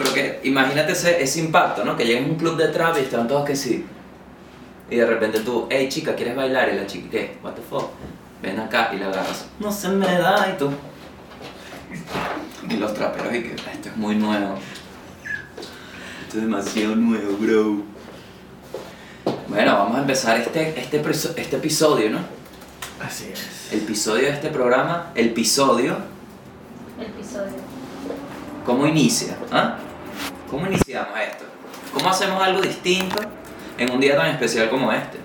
Pero que imagínate ese, ese impacto, ¿no? Que llegues a un club de trap y están todos que sí. Y de repente tú, hey chica, ¿quieres bailar? Y la chica, ¿qué? What the fuck? Ven acá y la agarras. No se me da y tú. Y los traperos y que esto es muy nuevo. Esto es demasiado nuevo, bro. Bueno, vamos a empezar este, este, este episodio, ¿no? Así es. El episodio de este programa, el episodio, El episodio. ¿cómo inicia? ¿Ah? ¿Cómo iniciamos esto? ¿Cómo hacemos algo distinto en un día tan especial como este?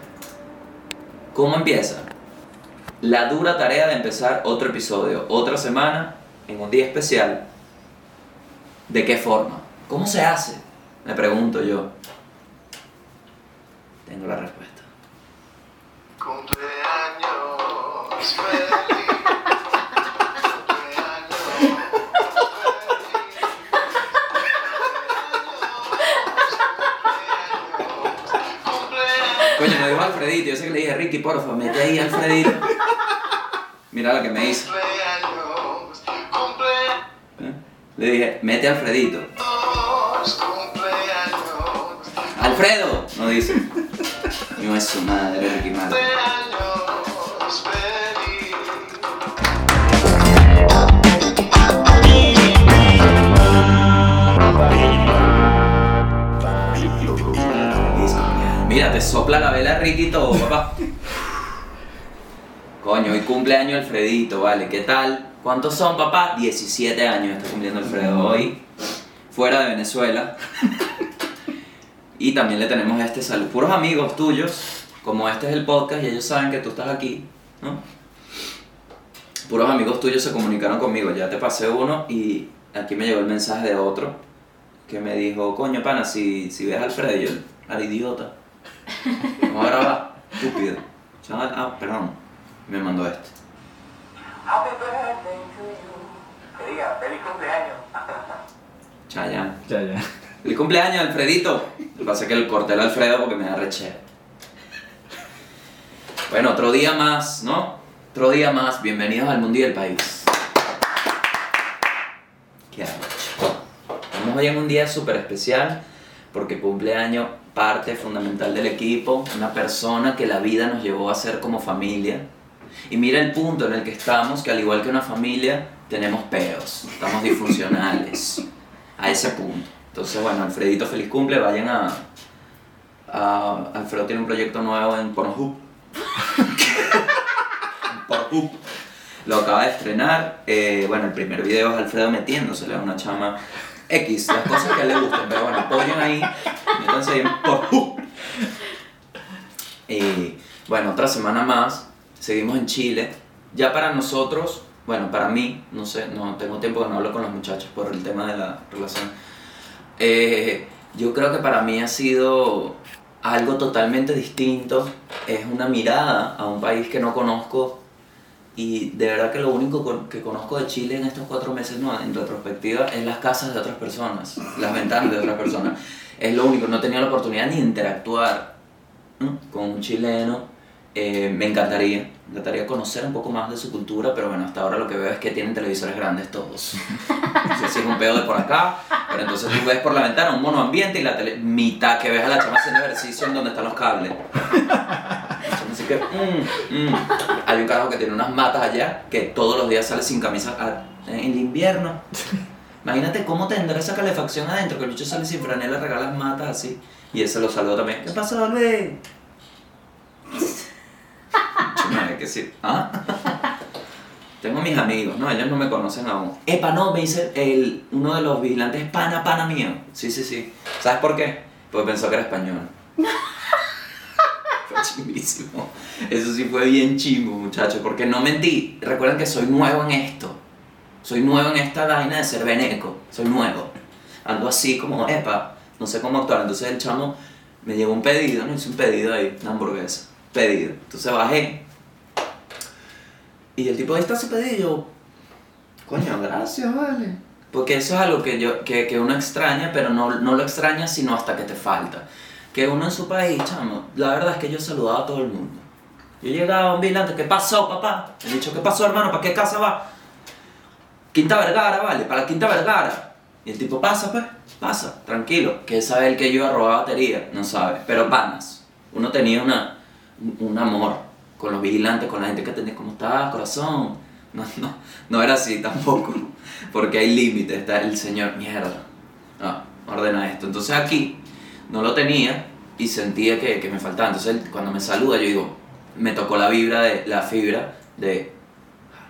¿Cómo empieza? La dura tarea de empezar otro episodio, otra semana, en un día especial. ¿De qué forma? ¿Cómo se hace? Me pregunto yo. Tengo la respuesta. Cumpleaños. Alfredito, yo sé que le dije, Ricky, porfa, mete ahí Alfredito. Mira lo que me hizo. ¿eh? Le dije, mete a Alfredito. ¡Alfredo! No dice. No es su madre, Ricky Martin. Te sopla la vela todo, papá. Coño, hoy cumpleaños Alfredito, vale, ¿qué tal? ¿Cuántos son, papá? 17 años está cumpliendo Alfredo hoy, fuera de Venezuela. Y también le tenemos este saludo. Puros amigos tuyos, como este es el podcast y ellos saben que tú estás aquí, ¿no? Puros amigos tuyos se comunicaron conmigo, ya te pasé uno y aquí me llegó el mensaje de otro que me dijo, coño pana, si, si ves a Alfredo, yo, al idiota. Vamos a grabar, estúpido. Chaval, ah, perdón, me mandó esto. Happy birthday to you. Que diga, feliz cumpleaños. Chayanne. Ya, ya. ¡Feliz cumpleaños, Alfredito! Lo que pasa es que le corté el Alfredo porque me da rechera. Bueno, otro día más, ¿no? Otro día más. Bienvenidos al mundo y el país. ¿Qué hago? Estamos hoy en un día súper especial porque cumpleaños parte fundamental del equipo, una persona que la vida nos llevó a ser como familia. Y mira el punto en el que estamos, que al igual que una familia, tenemos peos, estamos disfuncionales. A ese punto. Entonces, bueno, Alfredito, feliz cumple, vayan a... a- Alfredo tiene un proyecto nuevo en Pornhub. Pornhub. Lo acaba de estrenar. eh, bueno, el primer video es Alfredo metiéndosele a una chama X, las cosas que le gusten, pero bueno, apoyen ahí, métanse ahí en Pornhub. Y bueno, otra semana más, seguimos en Chile. Ya para nosotros, bueno, para mí, no sé, no tengo tiempo que no hablo con los muchachos por el tema de la relación. Eh, yo creo que para mí ha sido algo totalmente distinto. Es una mirada a un país que no conozco y de verdad que lo único que conozco de Chile en estos cuatro meses, no, en retrospectiva, es las casas de otras personas, las ventanas de otras personas. Es lo único, no tenido la oportunidad ni de interactuar ¿no? con un chileno. Eh, me encantaría, me encantaría conocer un poco más de su cultura, pero bueno, hasta ahora lo que veo es que tienen televisores grandes todos. No sé si es un pedo de por acá, pero entonces tú ves por la ventana un mono ambiente y la tele, mitad que ves a la chama haciendo ejercicio en donde están los cables. Así que, mm, mm. hay un carajo que tiene unas matas allá que todos los días sale sin camisa a- en el invierno. Imagínate cómo tendrá esa calefacción adentro, que el bicho sale sin franela, regala las matas así. Y ese lo saludo también. ¿Qué pasó, Luis? Que sí. ¿Ah? Tengo mis amigos, ¿no? Ellos no me conocen aún. Epa, no, me dice el, uno de los vigilantes, es pana, pana mío. Sí, sí, sí. ¿Sabes por qué? Porque pensó que era español. fue chimbísimo. Eso sí fue bien chimbo, muchachos, porque no mentí. Recuerden que soy nuevo en esto. Soy nuevo en esta vaina de ser veneco. Soy nuevo. Ando así como, epa, no sé cómo actuar. Entonces el chamo me llegó un pedido, no hice un pedido ahí, una hamburguesa. Pedido. Entonces bajé. Y el tipo, ahí está su pedido. Coño, gracias, vale. Porque eso es algo que, yo, que, que uno extraña, pero no, no lo extraña sino hasta que te falta. Que uno en su país, chamo, la verdad es que yo saludaba a todo el mundo. Yo llegaba a un vigilante, ¿qué pasó, papá? He dicho, ¿qué pasó, hermano? ¿Para qué casa va? Quinta Vergara, vale, para la Quinta Vergara. Y el tipo pasa, pues. pasa, tranquilo. Que sabe el que yo iba a robar batería, no sabe. Pero panas, uno tenía una, un amor con los vigilantes, con la gente que atendía, ¿cómo estás, corazón? No, no, no era así tampoco, porque hay límites, está el señor, mierda, no, ordena esto. Entonces aquí no lo tenía y sentía que, que me faltaba. Entonces él, cuando me saluda, yo digo, me tocó la vibra de, la fibra de, "Ah,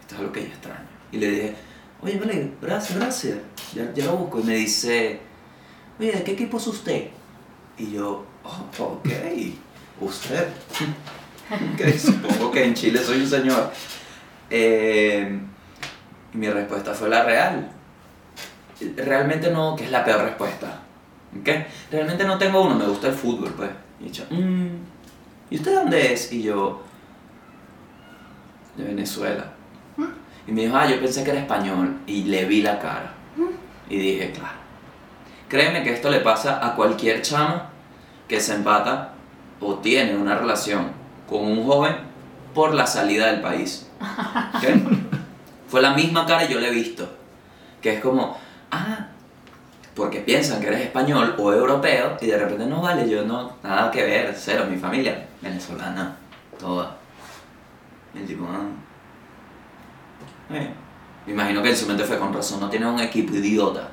esto es algo que yo extraño. Y le dije, oye, vale, gracias, gracias, ya, ya lo busco. Y me dice, oye, ¿de qué equipo es usted? Y yo, oh, ok, usted. Ok, supongo que en Chile soy un señor. Eh, y mi respuesta fue la real. Realmente no, que es la peor respuesta. ¿Ok? Realmente no tengo uno, me gusta el fútbol, pues. Y yo, "Mm, ¿y usted dónde es? Y yo, de Venezuela. Y me dijo, ah, yo pensé que era español. Y le vi la cara. Y dije, claro. Créeme que esto le pasa a cualquier chama que se empata o tiene una relación con un joven por la salida del país. Fue la misma cara yo le he visto. Que es como, ah, porque piensan que eres español o europeo y de repente no vale, yo no, nada que ver, cero, mi familia venezolana, toda. Y el tipo, ah. Eh, Me imagino que en su mente fue con razón, no tienes un equipo idiota,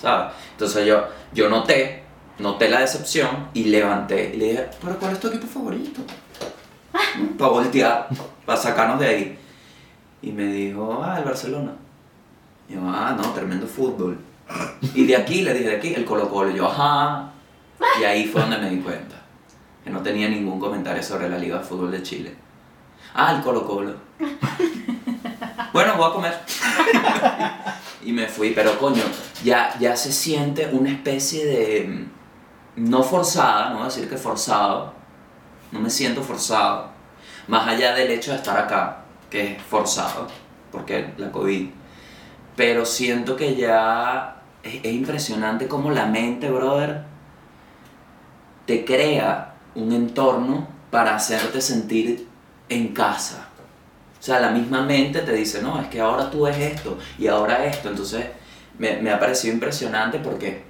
¿sabes? Entonces yo, yo noté, noté la decepción y levanté y le dije, ¿pero cuál es tu equipo favorito? Para voltear, para sacarnos de ahí. Y me dijo, ah, el Barcelona. Y yo, ah, no, tremendo fútbol. Y de aquí, le dije, de aquí, el Colo Colo. Y yo, ajá. Y ahí fue donde me di cuenta. Que no tenía ningún comentario sobre la Liga de Fútbol de Chile. Ah, el Colo Colo. Bueno, voy a comer. y me fui, pero coño, ya, ya se siente una especie de... No forzada, no voy a decir que forzado. No me siento forzado. Más allá del hecho de estar acá, que es forzado, porque la COVID. Pero siento que ya es, es impresionante cómo la mente, brother, te crea un entorno para hacerte sentir en casa. O sea, la misma mente te dice, no, es que ahora tú ves esto y ahora esto. Entonces, me, me ha parecido impresionante porque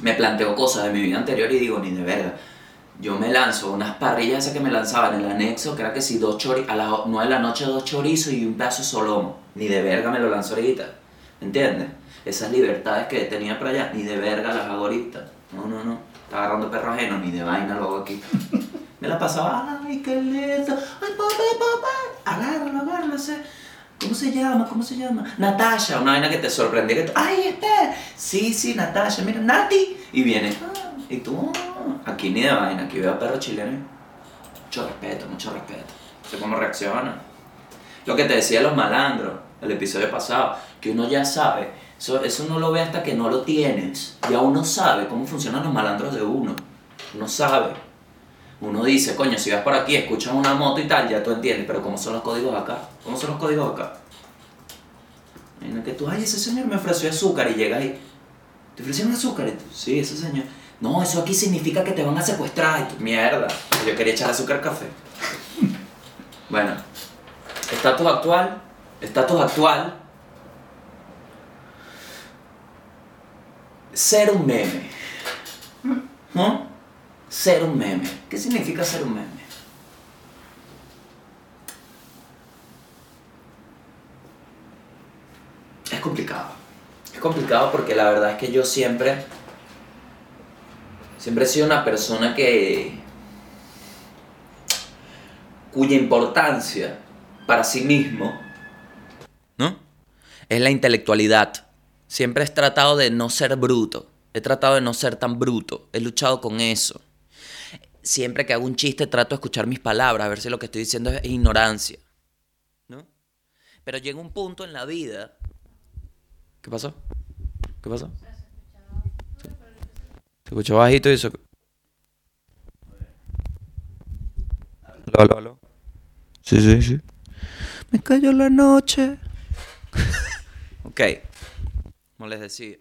me planteo cosas de mi vida anterior y digo, ni de verga. Yo me lanzo unas parrillas esas que me lanzaban en el anexo, que era que si dos chori a las 9 de la noche dos chorizos y un pedazo de solomo. Ni de verga me lo lanzo ahorita. ¿Entiendes? Esas libertades que tenía por allá, ni de verga las hago ahorita. No, no, no. Está agarrando perro ajeno, ni de vaina lo hago aquí. Me la pasaba, ay, qué lento. Ay, papá, papá. Agárralo, agárralo. ¿Cómo se llama? ¿Cómo se llama? Natasha, una vaina que te sorprendía. Que tú, ay, Esther. Sí, sí, Natasha. Mira, Nati. Y viene. "Ah", y tú, "Ah". aquí ni de vaina. Aquí veo a perro chileno. y Mucho respeto, mucho respeto. Sé cómo reacciona. Lo que te decía de los malandros, el episodio pasado, que uno ya sabe. Eso, eso no lo ve hasta que no lo tienes. Ya uno sabe cómo funcionan los malandros de uno. Uno sabe. Uno dice, coño, si vas por aquí, escuchas una moto y tal, ya tú entiendes, pero ¿cómo son los códigos acá? ¿Cómo son los códigos acá? Imagina que tú, ay, ese señor me ofreció azúcar y llegas y, ¿te ofrecieron azúcar? Y tú, sí, ese señor. No, eso aquí significa que te van a secuestrar. Mierda, yo quería echar azúcar café. bueno, estatus actual, estatus actual. Ser un meme. ¿No? Ser un meme. ¿Qué significa ser un meme? Es complicado. Es complicado porque la verdad es que yo siempre. Siempre he sido una persona que. cuya importancia para sí mismo. ¿No? Es la intelectualidad. Siempre he tratado de no ser bruto. He tratado de no ser tan bruto. He luchado con eso. Siempre que hago un chiste trato de escuchar mis palabras, a ver si lo que estoy diciendo es ignorancia. ¿No? Pero llega un punto en la vida. ¿Qué pasó? ¿Qué pasó? Se escuchó bajito y eso. Aló, aló, aló. Sí, sí, sí. Me cayó la noche. ok. Como les decía.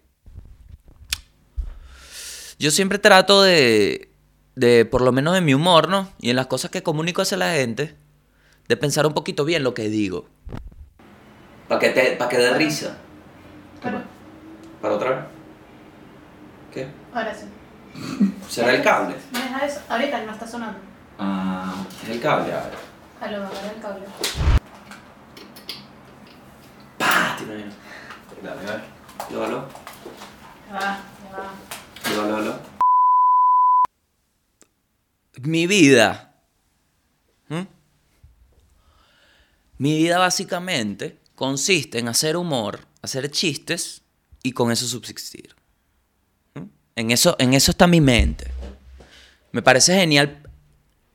Yo siempre trato de, de, por lo menos en mi humor, ¿no? Y en las cosas que comunico hacia la gente, de pensar un poquito bien lo que digo. Para que, te, pa que dé risa. ¿Para otra vez? ¿Qué? Ahora sí. ¿Será el cable? Deja eso. Ahorita no está sonando. Ah, es el cable, a ver. A lo mejor el cable. ¡Pah! Tiene ahí. Dale, a ver. Aló. Ya va, ya va. Aló. Mi vida. ¿Mm? Mi vida básicamente consiste en hacer humor, hacer chistes y con eso subsistir. ¿Mm? En eso, en eso está mi mente. Me parece genial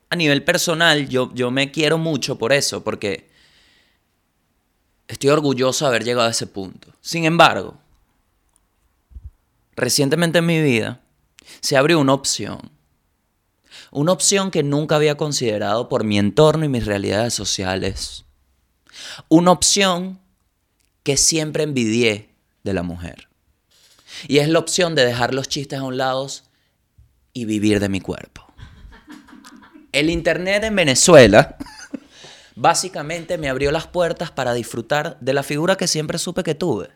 a nivel personal. Yo, yo me quiero mucho por eso, porque estoy orgulloso de haber llegado a ese punto. Sin embargo, recientemente en mi vida se abrió una opción. Una opción que nunca había considerado por mi entorno y mis realidades sociales. Una opción que siempre envidié de la mujer. Y es la opción de dejar los chistes a un lado y vivir de mi cuerpo. El Internet en Venezuela básicamente me abrió las puertas para disfrutar de la figura que siempre supe que tuve.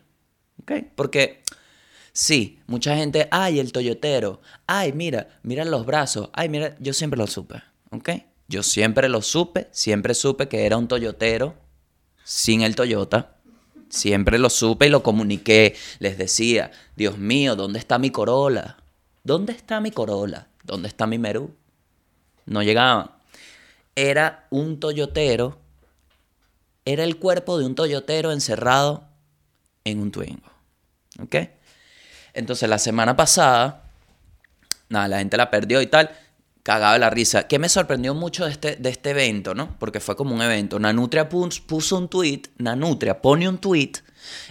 Porque sí, mucha gente, ay, el toyotero, ay, mira, mira los brazos, ay, mira, yo siempre lo supe. Yo siempre lo supe, siempre supe que era un toyotero sin el Toyota. Siempre lo supe y lo comuniqué. Les decía, Dios mío, ¿dónde está mi Corolla? ¿Dónde está mi Corolla? ¿Dónde está mi Merú? No llegaban. Era un toyotero. Era el cuerpo de un toyotero encerrado en un Twingo. ¿Ok? Entonces la semana pasada, nada, la gente la perdió y tal. Cagaba de la risa. ¿Qué me sorprendió mucho de este, de este evento, no? Porque fue como un evento. Nanutria pus- puso un tweet, Nanutria pone un tweet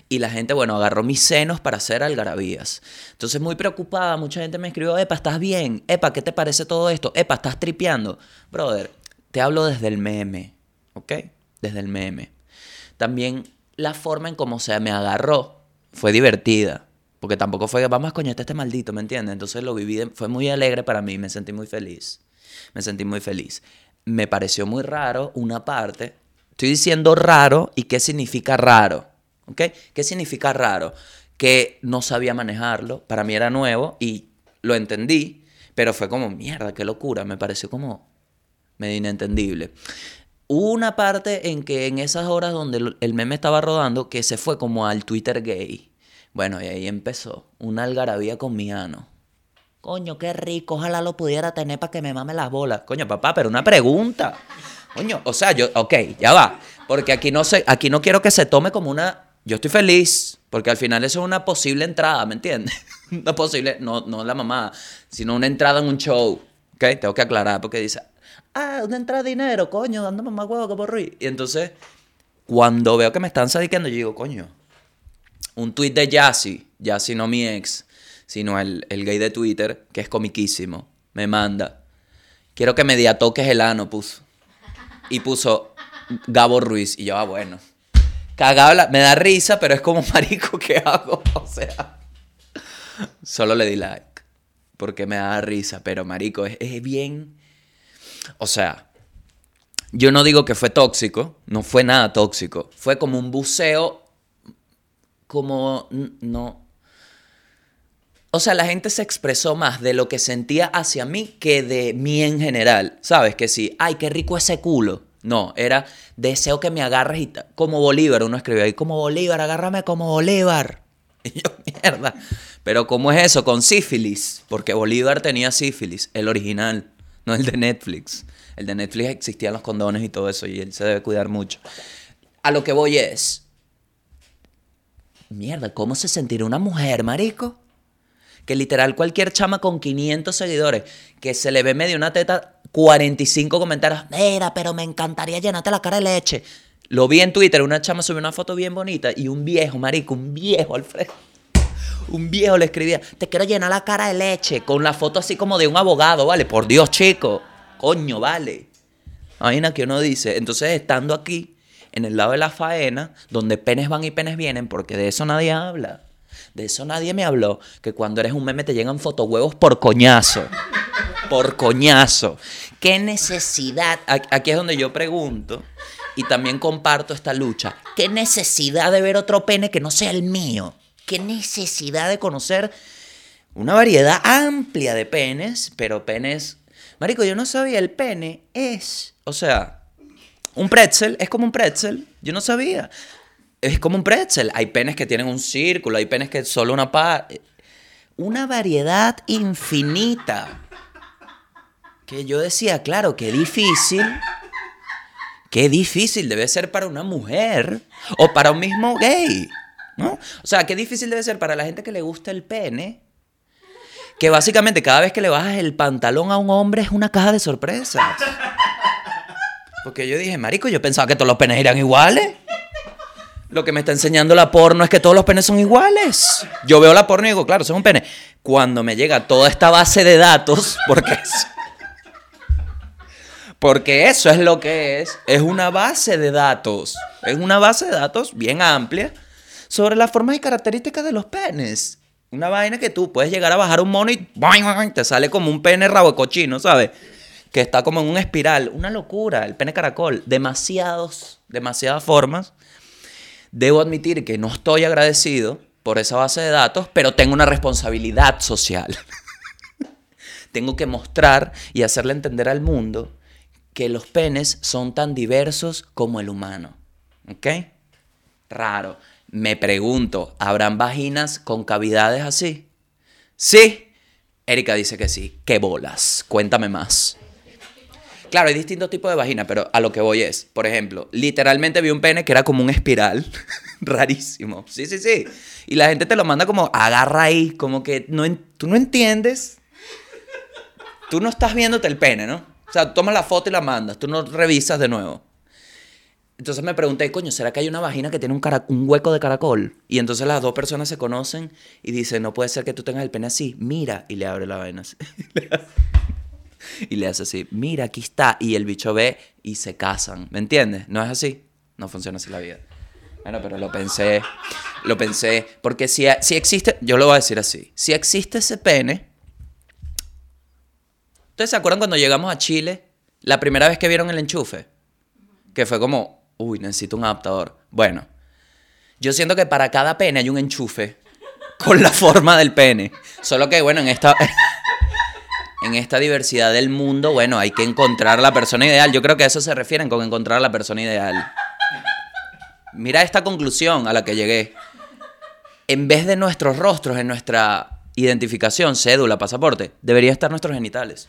y la gente, bueno, agarró mis senos para hacer algarabías. Entonces, muy preocupada, mucha gente me escribió, Epa, ¿estás bien? Epa, ¿qué te parece todo esto? Epa, ¿estás tripeando? Brother, te hablo desde el meme, ¿ok? Desde el meme. También la forma en cómo se me agarró fue divertida. Porque tampoco fue, vamos a coñete este maldito, ¿me entiendes? Entonces lo viví, fue muy alegre para mí, me sentí muy feliz. Me sentí muy feliz. Me pareció muy raro una parte. Estoy diciendo raro y qué significa raro. ¿Ok? ¿Qué significa raro? Que no sabía manejarlo, para mí era nuevo y lo entendí, pero fue como, mierda, qué locura, me pareció como medio inentendible. Una parte en que en esas horas donde el meme estaba rodando, que se fue como al Twitter gay. Bueno, y ahí empezó una algarabía con mi ano. Coño, qué rico, ojalá lo pudiera tener para que me mame las bolas. Coño, papá, pero una pregunta. Coño, o sea, yo, ok, ya va. Porque aquí no, se, aquí no quiero que se tome como una... Yo estoy feliz, porque al final eso es una posible entrada, ¿me entiendes? Una posible, no, no la mamá, sino una entrada en un show. ¿Ok? Tengo que aclarar, porque dice, ah, una entrada de dinero, coño, dando mamá huevo que por ruiz. Y entonces, cuando veo que me están sadiqueando, yo digo, coño, un tweet de Yassi, Yassi no mi ex, sino el, el gay de Twitter, que es comiquísimo, me manda. Quiero que me diatoques el ano, puso. Y puso Gabo Ruiz. Y yo, ah, bueno. Cagado, me da risa, pero es como marico que hago. O sea, solo le di like. Porque me da risa, pero marico, es, es bien. O sea, yo no digo que fue tóxico, no fue nada tóxico. Fue como un buceo como no. O sea, la gente se expresó más de lo que sentía hacia mí que de mí en general. ¿Sabes? Que sí, ay, qué rico ese culo. No, era deseo que me agarres y como Bolívar, uno escribió ahí, como Bolívar, agárrame como Bolívar. Y yo, mierda. Pero ¿cómo es eso? Con sífilis. Porque Bolívar tenía sífilis, el original, no el de Netflix. El de Netflix existían los condones y todo eso y él se debe cuidar mucho. A lo que voy es, Mierda, ¿cómo se sentirá una mujer, marico? Que literal cualquier chama con 500 seguidores, que se le ve medio una teta, 45 comentarios, mira, pero me encantaría llenarte la cara de leche. Lo vi en Twitter, una chama subió una foto bien bonita y un viejo, marico, un viejo, Alfredo. Un viejo le escribía, te quiero llenar la cara de leche, con la foto así como de un abogado, ¿vale? Por Dios, chico. Coño, vale. Imagina que uno dice, entonces estando aquí, en el lado de la faena, donde penes van y penes vienen, porque de eso nadie habla. De eso nadie me habló. Que cuando eres un meme te llegan fotohuevos por coñazo. Por coñazo. ¿Qué necesidad? Aquí es donde yo pregunto y también comparto esta lucha. ¿Qué necesidad de ver otro pene que no sea el mío? ¿Qué necesidad de conocer Una variedad amplia de penes, pero penes... Marico, yo no sabía, el pene es... O sea, un pretzel es como un pretzel. Yo no sabía. Es como un pretzel. Hay penes que tienen un círculo, hay penes que solo una parte. Una variedad infinita. Que yo decía, claro, qué difícil. Qué difícil debe ser para una mujer o para un mismo gay. ¿No? O sea, qué difícil debe ser para la gente que le gusta el pene. Que básicamente cada vez que le bajas el pantalón a un hombre es una caja de sorpresas. Porque yo dije, marico, yo pensaba que todos los penes eran iguales. Lo que me está enseñando la porno es que todos los penes son iguales. Yo veo la porno y digo, claro, son un pene. Cuando me llega toda esta base de datos, porque es, porque eso es lo que es, es una base de datos. Es una base de datos bien amplia sobre las formas y características de los penes. Una vaina que tú puedes llegar a bajar un mono y te sale como un pene rabo cochino, ¿sabes? Que está como en una espiral. Una locura, el pene caracol. Demasiados, demasiadas formas. Debo admitir que no estoy agradecido por esa base de datos, pero tengo una responsabilidad social. tengo que mostrar y hacerle entender al mundo que los penes son tan diversos como el humano. ¿Ok? Raro. Me pregunto, ¿habrán vaginas con cavidades así? Sí. Erika dice que sí. ¿Qué bolas? Cuéntame más. Claro, hay distintos tipos de vagina, pero a lo que voy es, por ejemplo, literalmente vi un pene que era como un espiral. Rarísimo. Sí, sí, sí. Y la gente te lo manda como, agarra ahí, como que no, tú no entiendes. Tú no estás viéndote el pene, ¿no? O sea, tomas la foto y la mandas, tú no revisas de nuevo. Entonces me pregunté, coño, ¿será que hay una vagina que tiene un, un hueco de caracol? Y entonces las dos personas se conocen y dicen, no puede ser que tú tengas el pene así, mira, y le abre la vaina así. y le hace así, mira, aquí está, y el bicho ve y se casan, ¿me entiendes? ¿No es así? No funciona así la vida. Bueno, pero lo pensé, lo pensé, porque si, si existe, yo lo voy a decir así, si existe ese pene, ¿ustedes se acuerdan cuando llegamos a Chile, la primera vez que vieron el enchufe? Que fue como, uy, necesito un adaptador. Bueno, yo siento que para cada pene hay un enchufe con la forma del pene. Solo que, bueno, en esta, en esta diversidad del mundo, bueno, hay que encontrar la persona ideal. Yo creo que a eso se refieren con encontrar la persona ideal. Mira esta conclusión a la que llegué. En vez de nuestros rostros, en nuestra identificación, cédula, pasaporte, debería estar nuestros genitales.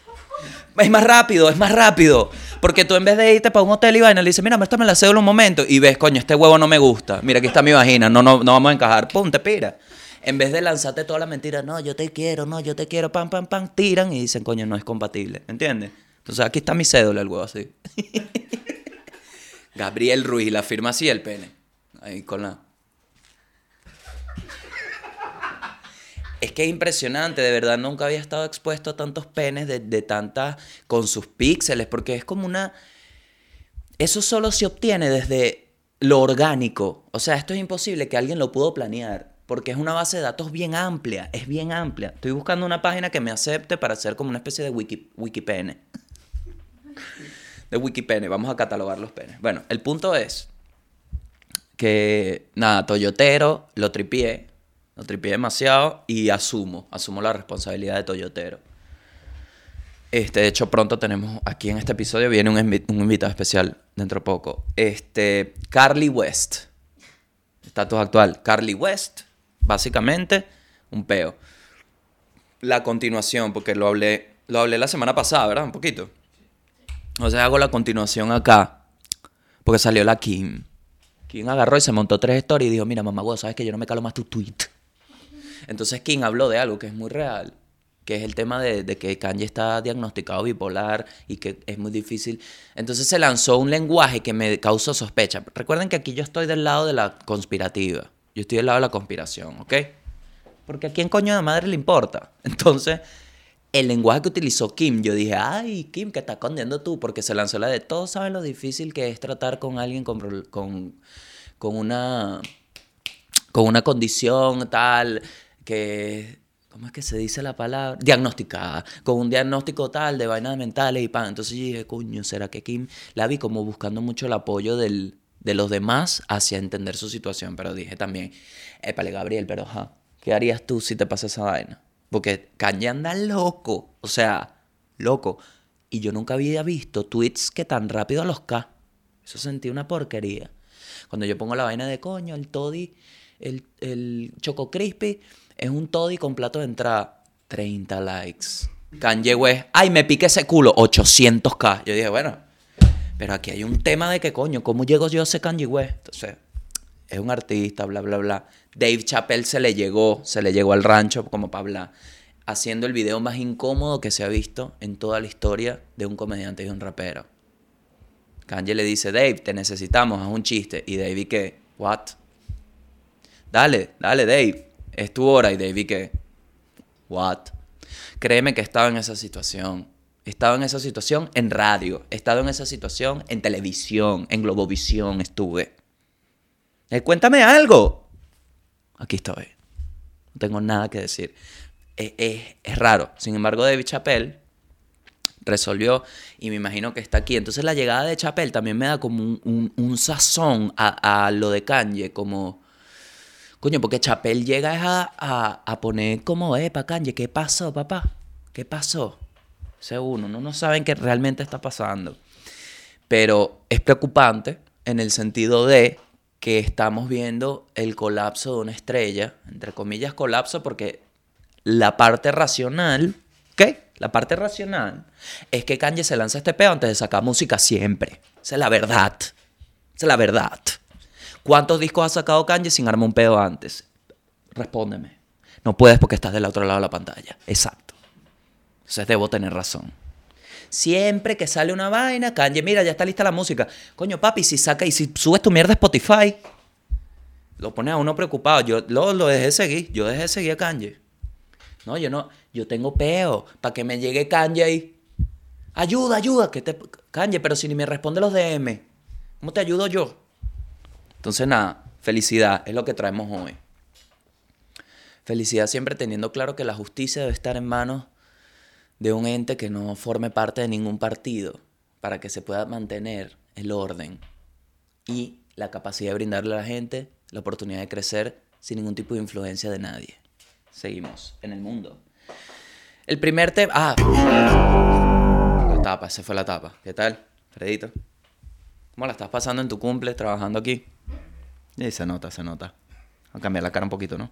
Es más rápido, es más rápido. Porque tú en vez de irte para un hotel y vaina, le dices, mira, préstame la cédula un momento. Y ves, coño, este huevo no me gusta. Mira, aquí está mi vagina. No, no, no vamos a encajar. Pum, te pira. En vez de lanzarte toda la mentira, no, yo te quiero, no, yo te quiero, pam, pam, pam, tiran y dicen, coño, no es compatible. ¿Entiendes? Entonces aquí está mi cédula, el huevo así. Gabriel Ruiz, la firma así el pene. Ahí con la. Es que es impresionante, de verdad, nunca había estado expuesto a tantos penes de, de tantas. con sus píxeles, porque es como una. Eso solo se obtiene desde lo orgánico. O sea, esto es imposible que alguien lo pudo planear, porque es una base de datos bien amplia, es bien amplia. Estoy buscando una página que me acepte para hacer como una especie de wiki, wikipene. De wikipene, vamos a catalogar los penes. Bueno, el punto es que, nada, Toyotero, lo tripié, lo tripié demasiado y asumo, asumo la responsabilidad de Toyotero. Este, de hecho, pronto tenemos aquí en este episodio, viene un, un invitado especial dentro de poco. Este, Carly West. Estatus actual. Carly West, básicamente, un peo. La continuación, porque lo hablé, lo hablé la semana pasada, ¿verdad? Un poquito. Sea, hago la continuación acá. Porque salió la Kim. Kim agarró y se montó tres stories y dijo, mira, mamá, sabes que yo no me calo más tu tweet. Entonces Kim habló de algo que es muy real, que es el tema de que Kanye está diagnosticado bipolar y que es muy difícil. Entonces se lanzó un lenguaje que me causó sospecha. Recuerden que aquí yo estoy del lado de la conspirativa. Yo estoy del lado de la conspiración, ¿ok? Porque a quién coño de madre le importa. Entonces, el lenguaje que utilizó Kim, yo dije, ay, Kim, ¿qué estás escondiendo tú? Porque se lanzó la de todos saben lo difícil que es tratar con alguien con, con una con una condición tal que ¿cómo es que se dice la palabra? diagnosticada, con un diagnóstico tal de vainas mentales y pan. Entonces yo dije, coño, ¿será que Kim la vi como buscando mucho el apoyo del, de los demás hacia entender su situación? Pero dije también, épale, Gabriel, pero ajá, ¿qué harías tú si te pasa esa vaina? Porque Kanye anda loco. O sea, loco. Y yo nunca había visto tweets que tan rápido los K. Eso sentí una porquería. Cuando yo pongo la vaina de coño, el toddy, el, el Choco Crispy, es un toddy con plato de entrada. 30 likes. Kanye West, ay, me pique ese culo. 800k. Yo dije, bueno, pero aquí hay un tema de que coño, ¿cómo llego yo a ese Kanye West? Entonces, es un artista, bla, bla, bla. Dave Chappelle se le llegó, se le llegó al rancho como para hablar, haciendo el video más incómodo que se ha visto en toda la historia de un comediante y un rapero. Kanye le dice, Dave, te necesitamos, haz un chiste. Y Dave, ¿y qué? ¿What? Dale, dale, Dave. Es tu hora. Y Dave, ¿y qué? ¿What? Créeme que estaba en esa situación. Estaba en esa situación en radio. He estado en esa situación en televisión, en Globovisión estuve. Eh, cuéntame algo. Aquí estoy. No tengo nada que decir. Eh, eh, es raro. Sin embargo, David Chappelle resolvió y me imagino que está aquí. Entonces la llegada de Chappelle también me da como un, un- sazón a, a lo de Kanye, como... Coño, porque Chappelle llega a, a, a poner como, epa, Kanye, ¿qué pasó, papá? ¿Qué pasó? Ese uno, no, no saben qué realmente está pasando. Pero es preocupante en el sentido de que estamos viendo el colapso de una estrella, entre comillas colapso, porque la parte racional, ¿qué? La parte racional es que Kanye se lanza este peo antes de sacar música siempre. Esa es la verdad. Esa es la verdad. ¿Cuántos discos ha sacado Kanye sin armar un pedo antes? Respóndeme. No puedes porque estás del otro lado de la pantalla. Exacto. Entonces debo tener razón. Siempre que sale una vaina, Kanye, mira, ya está lista la música. Coño, papi, si saca y si subes tu mierda a Spotify, lo pones a uno preocupado. Yo lo, lo dejé seguir. Yo dejé seguir a Kanye. No, yo no. Yo tengo peo. Para que me llegue Kanye ahí. Ayuda, ayuda. Que te... Kanye, pero si ni me responde los DM. ¿Cómo te ayudo yo? Entonces, nada. Felicidad. Es lo que traemos hoy. Felicidad siempre teniendo claro que la justicia debe estar en manos de un ente que no forme parte de ningún partido para que se pueda mantener el orden y la capacidad de brindarle a la gente la oportunidad de crecer sin ningún tipo de influencia de nadie. Seguimos en el mundo. El primer tema... Ah, la tapa, se fue la tapa. ¿Qué tal, Fredito? ¿Cómo la estás pasando en tu cumple trabajando aquí? Sí, se nota, se nota. A cambiar la cara un poquito, ¿no?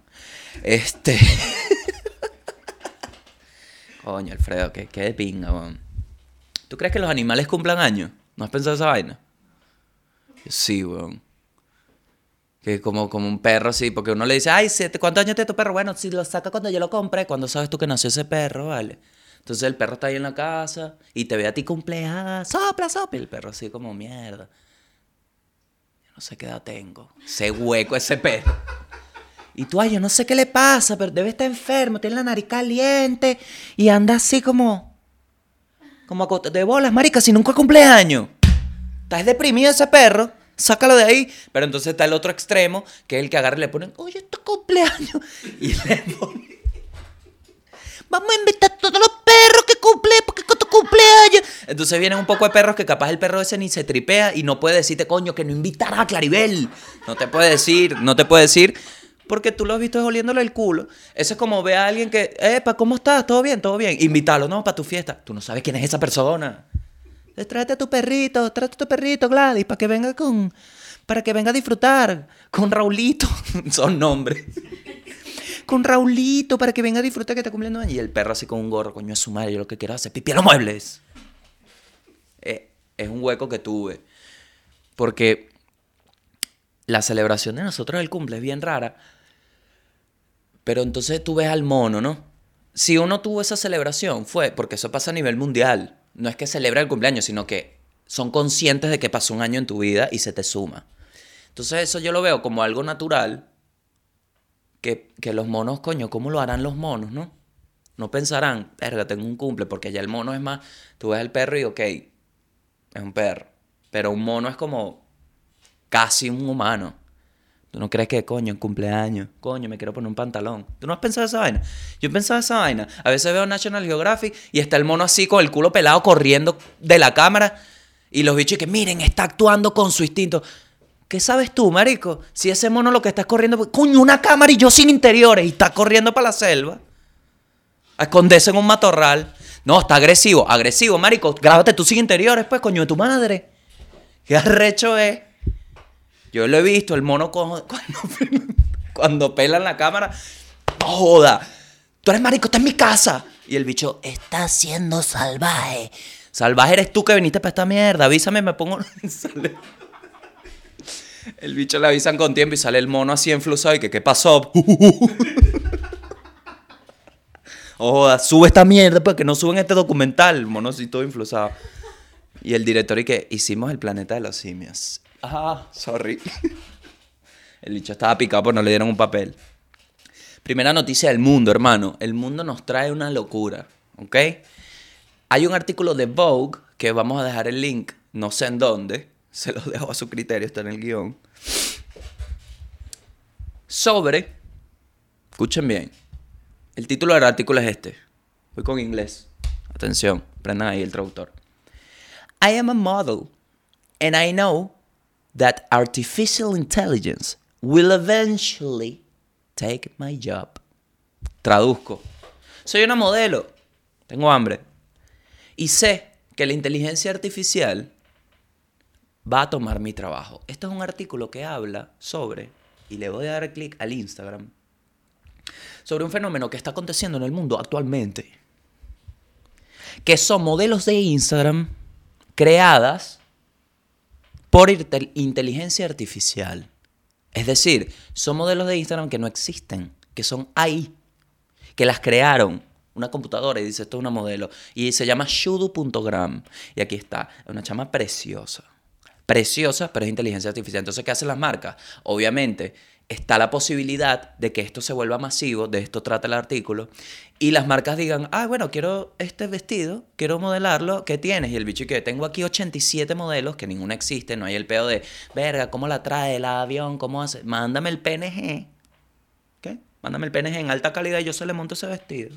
Este... Coño, Alfredo, qué, qué de pinga, weón. ¿Tú crees que los animales cumplan años? ¿No has pensado esa vaina? Sí, weón. Que como, como un perro, sí, porque uno le dice, ay, ¿cuántos años tiene tu perro? Bueno, si lo saca cuando yo lo compré, cuando sabes tú que nació ese perro, ¿vale? Entonces el perro está ahí en la casa y te ve a ti cumpleaños, sopla, sopla, el perro así como mierda. Yo no sé qué edad tengo. Ese hueco, ese perro. Y tú, ay, yo no sé qué le pasa, pero debe estar enfermo, tiene la nariz caliente y anda así como. como de bolas, marica, si nunca cumpleaños. Estás deprimido ese perro, sácalo de ahí. Pero entonces está el otro extremo, que es el que agarra y le ponen, oye, es tu cumpleaños. Y le ponen. Vamos a invitar a todos los perros que cumple, porque es tu cumpleaños. Entonces vienen un poco de perros que capaz el perro ese ni se tripea y no puede decirte, coño, que no invitará a Claribel. No te puede decir, no te puede decir, porque tú lo has visto oliéndole el culo. Eso es como ve a alguien que, epa, ¿cómo estás? ¿Todo bien? ¿Todo bien? Invítalo, no, para tu fiesta. Tú no sabes quién es esa persona. Entonces, Tráete a tu perrito, tráete a tu perrito, Gladys, para que venga con, para que venga a disfrutar con Raulito. Son nombres con Raulito para que venga a disfrutar que está cumpliendo años. Y el perro así con un gorro, coño, es su madre, yo lo que quiero hacer pipi a los muebles. Eh, es un hueco que tuve. Porque la celebración de nosotros del cumple es bien rara. Pero entonces tú ves al mono, ¿no? Si uno tuvo esa celebración, fue porque eso pasa a nivel mundial. No es que celebra el cumpleaños, sino que son conscientes de que pasó un año en tu vida y se te suma. Entonces eso yo lo veo como algo natural que, que los monos, coño, ¿cómo lo harán los monos, no? No pensarán, verga, tengo un cumple, porque ya el mono es más, tú ves el perro y ok, es un perro. Pero un mono es como casi un humano. ¿Tú no crees que, coño, en cumpleaños, coño, me quiero poner un pantalón? ¿Tú no has pensado esa vaina? Yo he pensado esa vaina. A veces veo National Geographic y está el mono así con el culo pelado corriendo de la cámara y los bichos que, miren, está actuando con su instinto. ¿Qué sabes tú, marico? Si ese mono lo que está es corriendo, coño, una cámara y yo sin interiores y está corriendo para la selva. A esconderse en un matorral. No, está agresivo. Agresivo, marico. Grábate tus sin interiores, pues, coño de tu madre. Qué arrecho es. Yo lo he visto, el mono cuando, cuando pela en la cámara. No joda. Tú eres marico, está en mi casa. Y el bicho está siendo salvaje. Salvaje eres tú que viniste para esta mierda. Avísame, me pongo. El bicho le avisan con tiempo y sale el mono así enflusado y que qué pasó. Joda, sube esta mierda porque no suben este documental. Mono así todo influsado. Y el director y que hicimos el planeta de los simios. Ah, sorry. El bicho estaba picado porque no le dieron un papel. Primera noticia del mundo, hermano. El mundo nos trae una locura, ¿ok? Hay un artículo de Vogue que vamos a dejar el link, no sé en dónde, se lo dejo a su criterio, está en el guion. Sobre, escuchen bien, el título del artículo es este. Voy con inglés. Atención, prendan ahí el traductor. I am a model and I know that artificial intelligence will eventually take my job. Traduzco. Soy una modelo. Tengo hambre. Y sé que la inteligencia artificial va a tomar mi trabajo. Esto es un artículo que habla sobre, y le voy a dar clic al Instagram, sobre un fenómeno que está aconteciendo en el mundo actualmente. Que son modelos de Instagram creadas por inte- inteligencia artificial. Es decir, son modelos de Instagram que no existen, que son ahí, que las crearon una computadora y dice esto es una modelo y se llama shudu.gram y aquí está, es una chama preciosa. Preciosa, pero es inteligencia artificial. Entonces, ¿qué hacen las marcas? Obviamente, está la posibilidad de que esto se vuelva masivo, de esto trata el artículo, y las marcas digan, ah, bueno, quiero este vestido, quiero modelarlo, ¿qué tienes? Y el bicho que tengo aquí 87 modelos, que ninguna existe, no hay el pedo de, verga, ¿cómo la trae el avión? ¿Cómo hace? Mándame el PNG. ¿Qué? Mándame el PNG en alta calidad y yo se le monto ese vestido.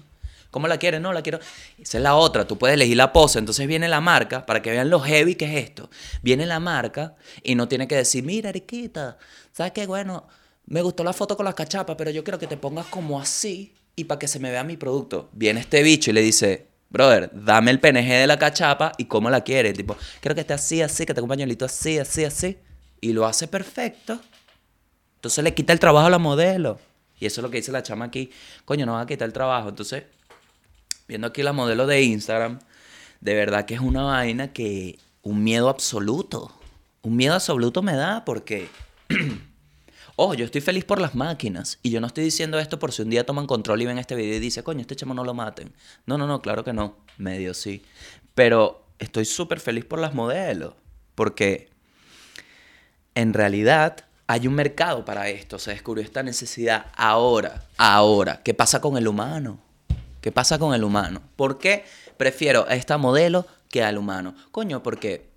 ¿Cómo la quieres? No, la quiero. Esa es la otra. Tú puedes elegir la pose. Entonces viene la marca, para que vean lo heavy que es esto. Viene la marca y no tiene que decir, mira, Ariquita, ¿sabes qué? Bueno, me gustó la foto con las cachapas, pero yo quiero que te pongas como así y para que se me vea mi producto. Viene este bicho y le dice, brother, dame el PNG de la cachapa y cómo la quieres. Tipo, quiero que esté así, así, que tenga un pañuelito así, así, así. Y lo hace perfecto. Entonces le quita el trabajo a la modelo. Y eso es lo que dice la chama aquí. Coño, no va a quitar el trabajo. Entonces, viendo aquí la modelo de Instagram, de verdad que es una vaina que un miedo absoluto. Un miedo absoluto me da porque, ojo, yo estoy feliz por las máquinas. Y yo no estoy diciendo esto por si un día toman control y ven este video y dicen, coño, este chamo no lo maten. No, no, no, claro que no. Medio sí. Pero estoy súper feliz por las modelos. Porque en realidad hay un mercado para esto. Se descubrió esta necesidad ahora, ahora. ¿Qué pasa con el humano? ¿Qué pasa con el humano? ¿Por qué prefiero a esta modelo que al humano? Coño, porque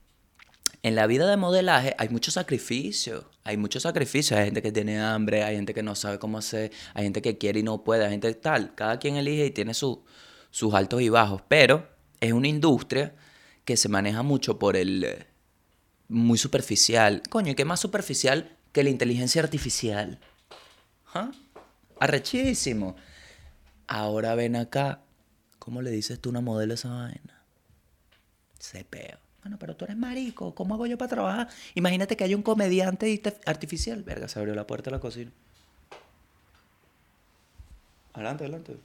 en la vida de modelaje hay mucho sacrificio. Hay mucho sacrificio. Hay gente que tiene hambre, hay gente que no sabe cómo hacer, hay gente que quiere y no puede, hay gente tal. Cada quien elige y tiene su- sus altos y bajos. Pero es una industria que se maneja mucho por el eh, muy superficial. Coño, ¿y qué más superficial que la inteligencia artificial? ¿Ah? Arrechísimo. Ahora ven acá. ¿Cómo le dices tú a una modelo esa vaina? Se peo. Bueno, pero tú eres marico. ¿Cómo hago yo para trabajar? Imagínate que hay un comediante artificial. Verga, se abrió la puerta de la cocina. Adelante, adelante.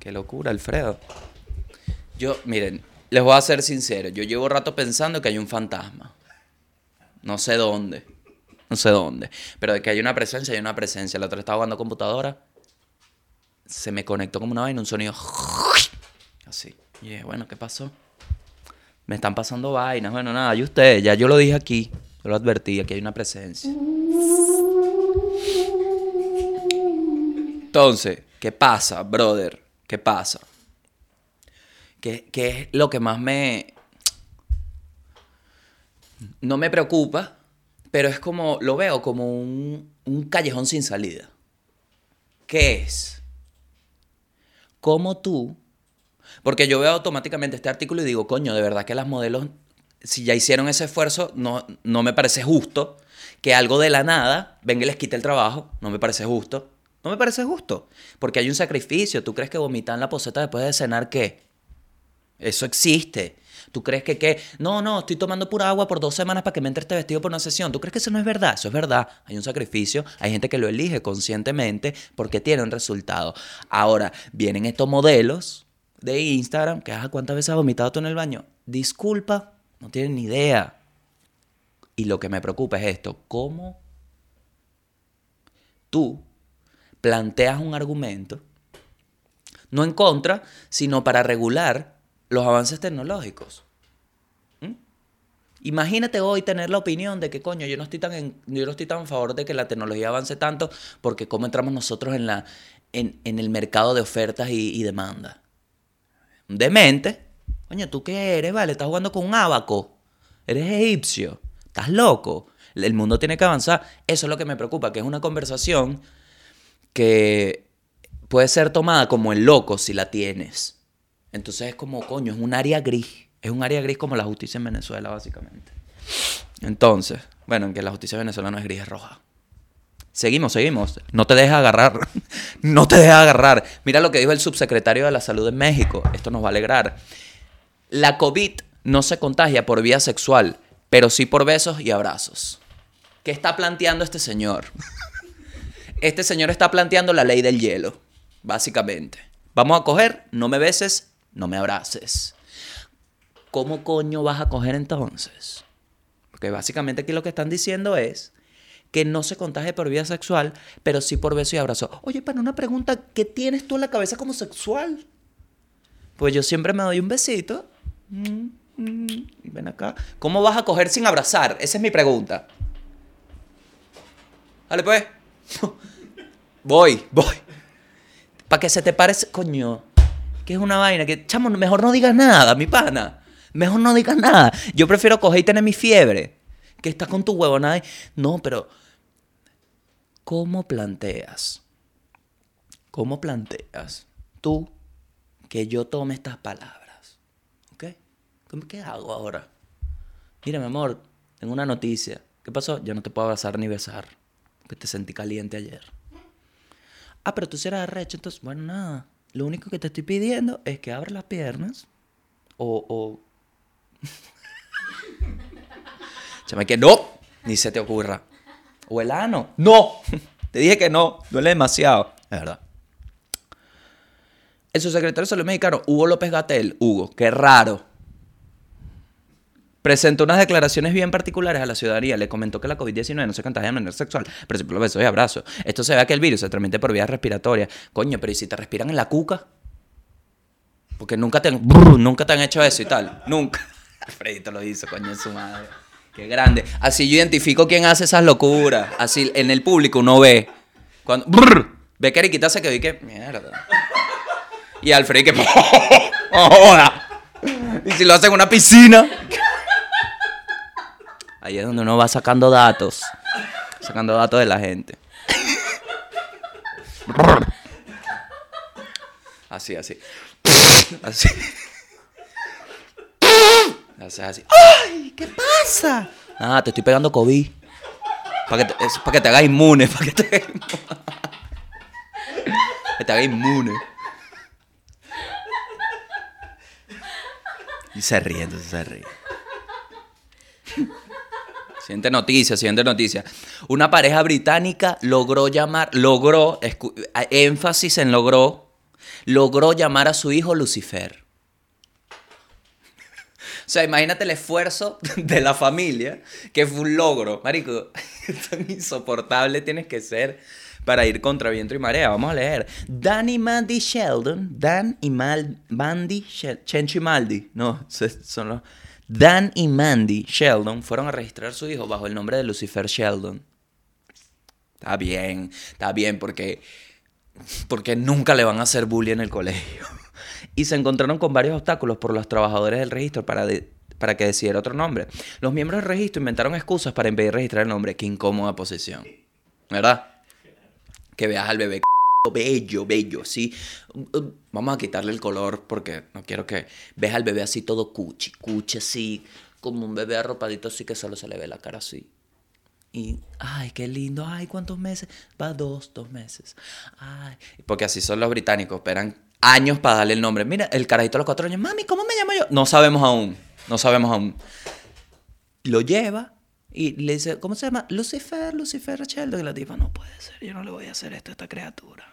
Qué locura, Alfredo. Yo, miren, les voy a ser sincero. Yo llevo rato pensando que hay un fantasma. No sé dónde. No sé dónde. Pero de que hay una presencia, hay una presencia. La otra estaba jugando computadora. Se me conectó como una vaina, un sonido. Así. Y dije, bueno, ¿qué pasó? Me están pasando vainas. Bueno, nada, y ustedes, ya yo lo dije aquí. Yo lo advertí, aquí hay una presencia. Entonces, ¿qué pasa, brother? ¿Qué pasa? ¿Qué, qué es lo que más me... No me preocupa, pero es como, lo veo como un, un callejón sin salida. ¿Qué es? ¿Cómo tú? Porque yo veo automáticamente este artículo y digo, coño, de verdad que las modelos, si ya hicieron ese esfuerzo, no, no me parece justo que algo de la nada venga y les quite el trabajo. No me parece justo. No me parece justo. Porque hay un sacrificio. ¿Tú crees que vomitar en la poseta después de cenar qué? Eso existe. ¿Tú crees que qué? No, no, estoy tomando pura agua por dos semanas para que me entre este vestido por una sesión. ¿Tú crees que eso no es verdad? Eso es verdad. Hay un sacrificio. Hay gente que lo elige conscientemente porque tiene un resultado. Ahora, vienen estos modelos de Instagram que, ah, ¿cuántas veces has vomitado tú en el baño? Disculpa, no tienen ni idea. Y lo que me preocupa es esto. ¿Cómo tú planteas un argumento, no en contra, sino para regular los avances tecnológicos. ¿Mm? Imagínate hoy tener la opinión de que, coño, yo no estoy tan, en- yo no estoy tan a favor de que la tecnología avance tanto, porque cómo entramos nosotros en, la, en, en el mercado de ofertas y, y demanda. Un demente. Coño, ¿tú qué eres? Vale, estás jugando con un abaco. Eres egipcio. Estás loco. El mundo tiene que avanzar. Eso es lo que me preocupa, que es una conversación que puede ser tomada como el loco si la tienes. Entonces es como, coño, es un área gris. Es un área gris como la justicia en Venezuela, básicamente. Entonces, bueno, que la justicia venezolana es gris, es roja. Seguimos, seguimos. No te dejes agarrar. No te dejes agarrar. Mira lo que dijo el subsecretario de la Salud en México. Esto nos va a alegrar. La COVID no se contagia por vía sexual, pero sí por besos y abrazos. ¿Qué está planteando este señor? Este señor está planteando la ley del hielo, básicamente. Vamos a coger, no me beses, no me abraces. ¿Cómo coño vas a coger entonces? Porque básicamente aquí lo que están diciendo es que no se contagie por vía sexual, pero sí por beso y abrazo. Oye, para una pregunta, ¿qué tienes tú en la cabeza como sexual? Pues yo siempre me doy un besito. Mm, mm, ven acá. ¿Cómo vas a coger sin abrazar? Esa es mi pregunta. Dale pues. Voy, voy. Para que se te pare, ese- coño. Que es una vaina que, chamo, mejor no digas nada, mi pana. Mejor no digas nada. Yo prefiero coger y tener mi fiebre. Que estás con tu huevonada. No, pero. ¿Cómo planteas? ¿Cómo planteas tú que yo tome estas palabras? ¿Ok? ¿Cómo- ¿Qué hago ahora? Mira, mi amor, tengo una noticia. ¿Qué pasó? Ya no te puedo abrazar ni besar. Porque te sentí caliente ayer. Ah, pero tú serás arrecho, entonces, bueno, nada. Lo único que te estoy pidiendo es que abras las piernas. O. o... Chama que no, ni se te ocurra. O el ano. No, te dije que no, duele demasiado. Es verdad. El subsecretario de Salud Mexicano, Hugo López Gatel, Hugo, qué raro. Presentó unas declaraciones bien particulares a la ciudadanía. Le comentó que la COVID-19 no se contagia de manera sexual, pero los besos y abrazos. Esto se ve que el virus se transmite por vías respiratorias. Coño, pero ¿y si te respiran en la cuca? Porque nunca te han, brr, nunca te han hecho eso y tal. Nunca. Alfredito lo hizo, coño, su madre. Qué grande. Así yo identifico quién hace esas locuras. Así en el público uno ve. Cuando brr, ve que Eriquita se quedó y que. Mierda. Y Alfred que. ¡Oh! Y si lo hace en una piscina. Ahí es donde uno va sacando datos. Sacando datos de la gente. Así, así. Así. ¡Ay! ¿Qué pasa? Ah, te estoy pegando COVID. Para que, te, hagas inmune. Para que te hagas inmune. Y se ríe, se ríe. Siguiente noticia, siguiente noticia. Una pareja británica logró llamar, logró, énfasis en logró, logró llamar a su hijo Lucifer. O sea, imagínate el esfuerzo de la familia, que fue un logro. Marico, tan insoportable tienes que ser para ir contra viento y marea. Vamos a leer. Dan y Mandy Sheldon. Dan y Mal, Mandy Shel- Chencho y Maldi. No, son los... Dan y Mandy Sheldon fueron a registrar a su hijo bajo el nombre de Lucifer Sheldon. Está bien, está bien, porque, porque nunca le van a hacer bullying en el colegio. Y se encontraron con varios obstáculos por los trabajadores del registro para, para que decidiera otro nombre. Los miembros del registro inventaron excusas para impedir registrar el nombre. Qué incómoda posición. ¿Verdad? Que veas al bebé bello, bello, sí. Vamos a quitarle el color porque no quiero que veas al bebé así todo cuchi, cuchi así, como un bebé arropadito así que solo se le ve la cara así. Y, ay, qué lindo. Ay, ¿cuántos meses? Va dos, dos meses. Ay. Porque así son los británicos. Esperan años para darle el nombre. Mira, el carajito a los cuatro años. Mami, ¿cómo me llamo yo? No sabemos aún. No sabemos aún. Lo lleva y le dice, ¿cómo se llama? Lucifer, Lucifer Sheldon. Y la tipa, no puede ser. Yo no le voy a hacer esto a esta criatura.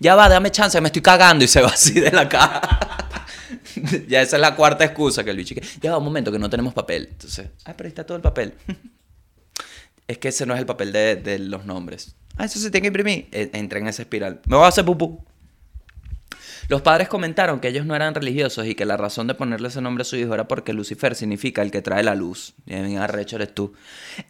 Ya va, dame chance, me estoy cagando. Y se va así de la caja. ya esa es la cuarta excusa que el bicho. Ya va un momento que no tenemos papel. Entonces, ah, pero ahí está todo el papel. es que ese no es el papel de, de los nombres. Ah, eso se tiene que imprimir. Eh, Entré en esa espiral. Me voy a hacer pupú. Los padres comentaron que ellos no eran religiosos y que la razón de ponerle ese nombre a su hijo era porque Lucifer significa el que trae la luz. Arrecho eres tú.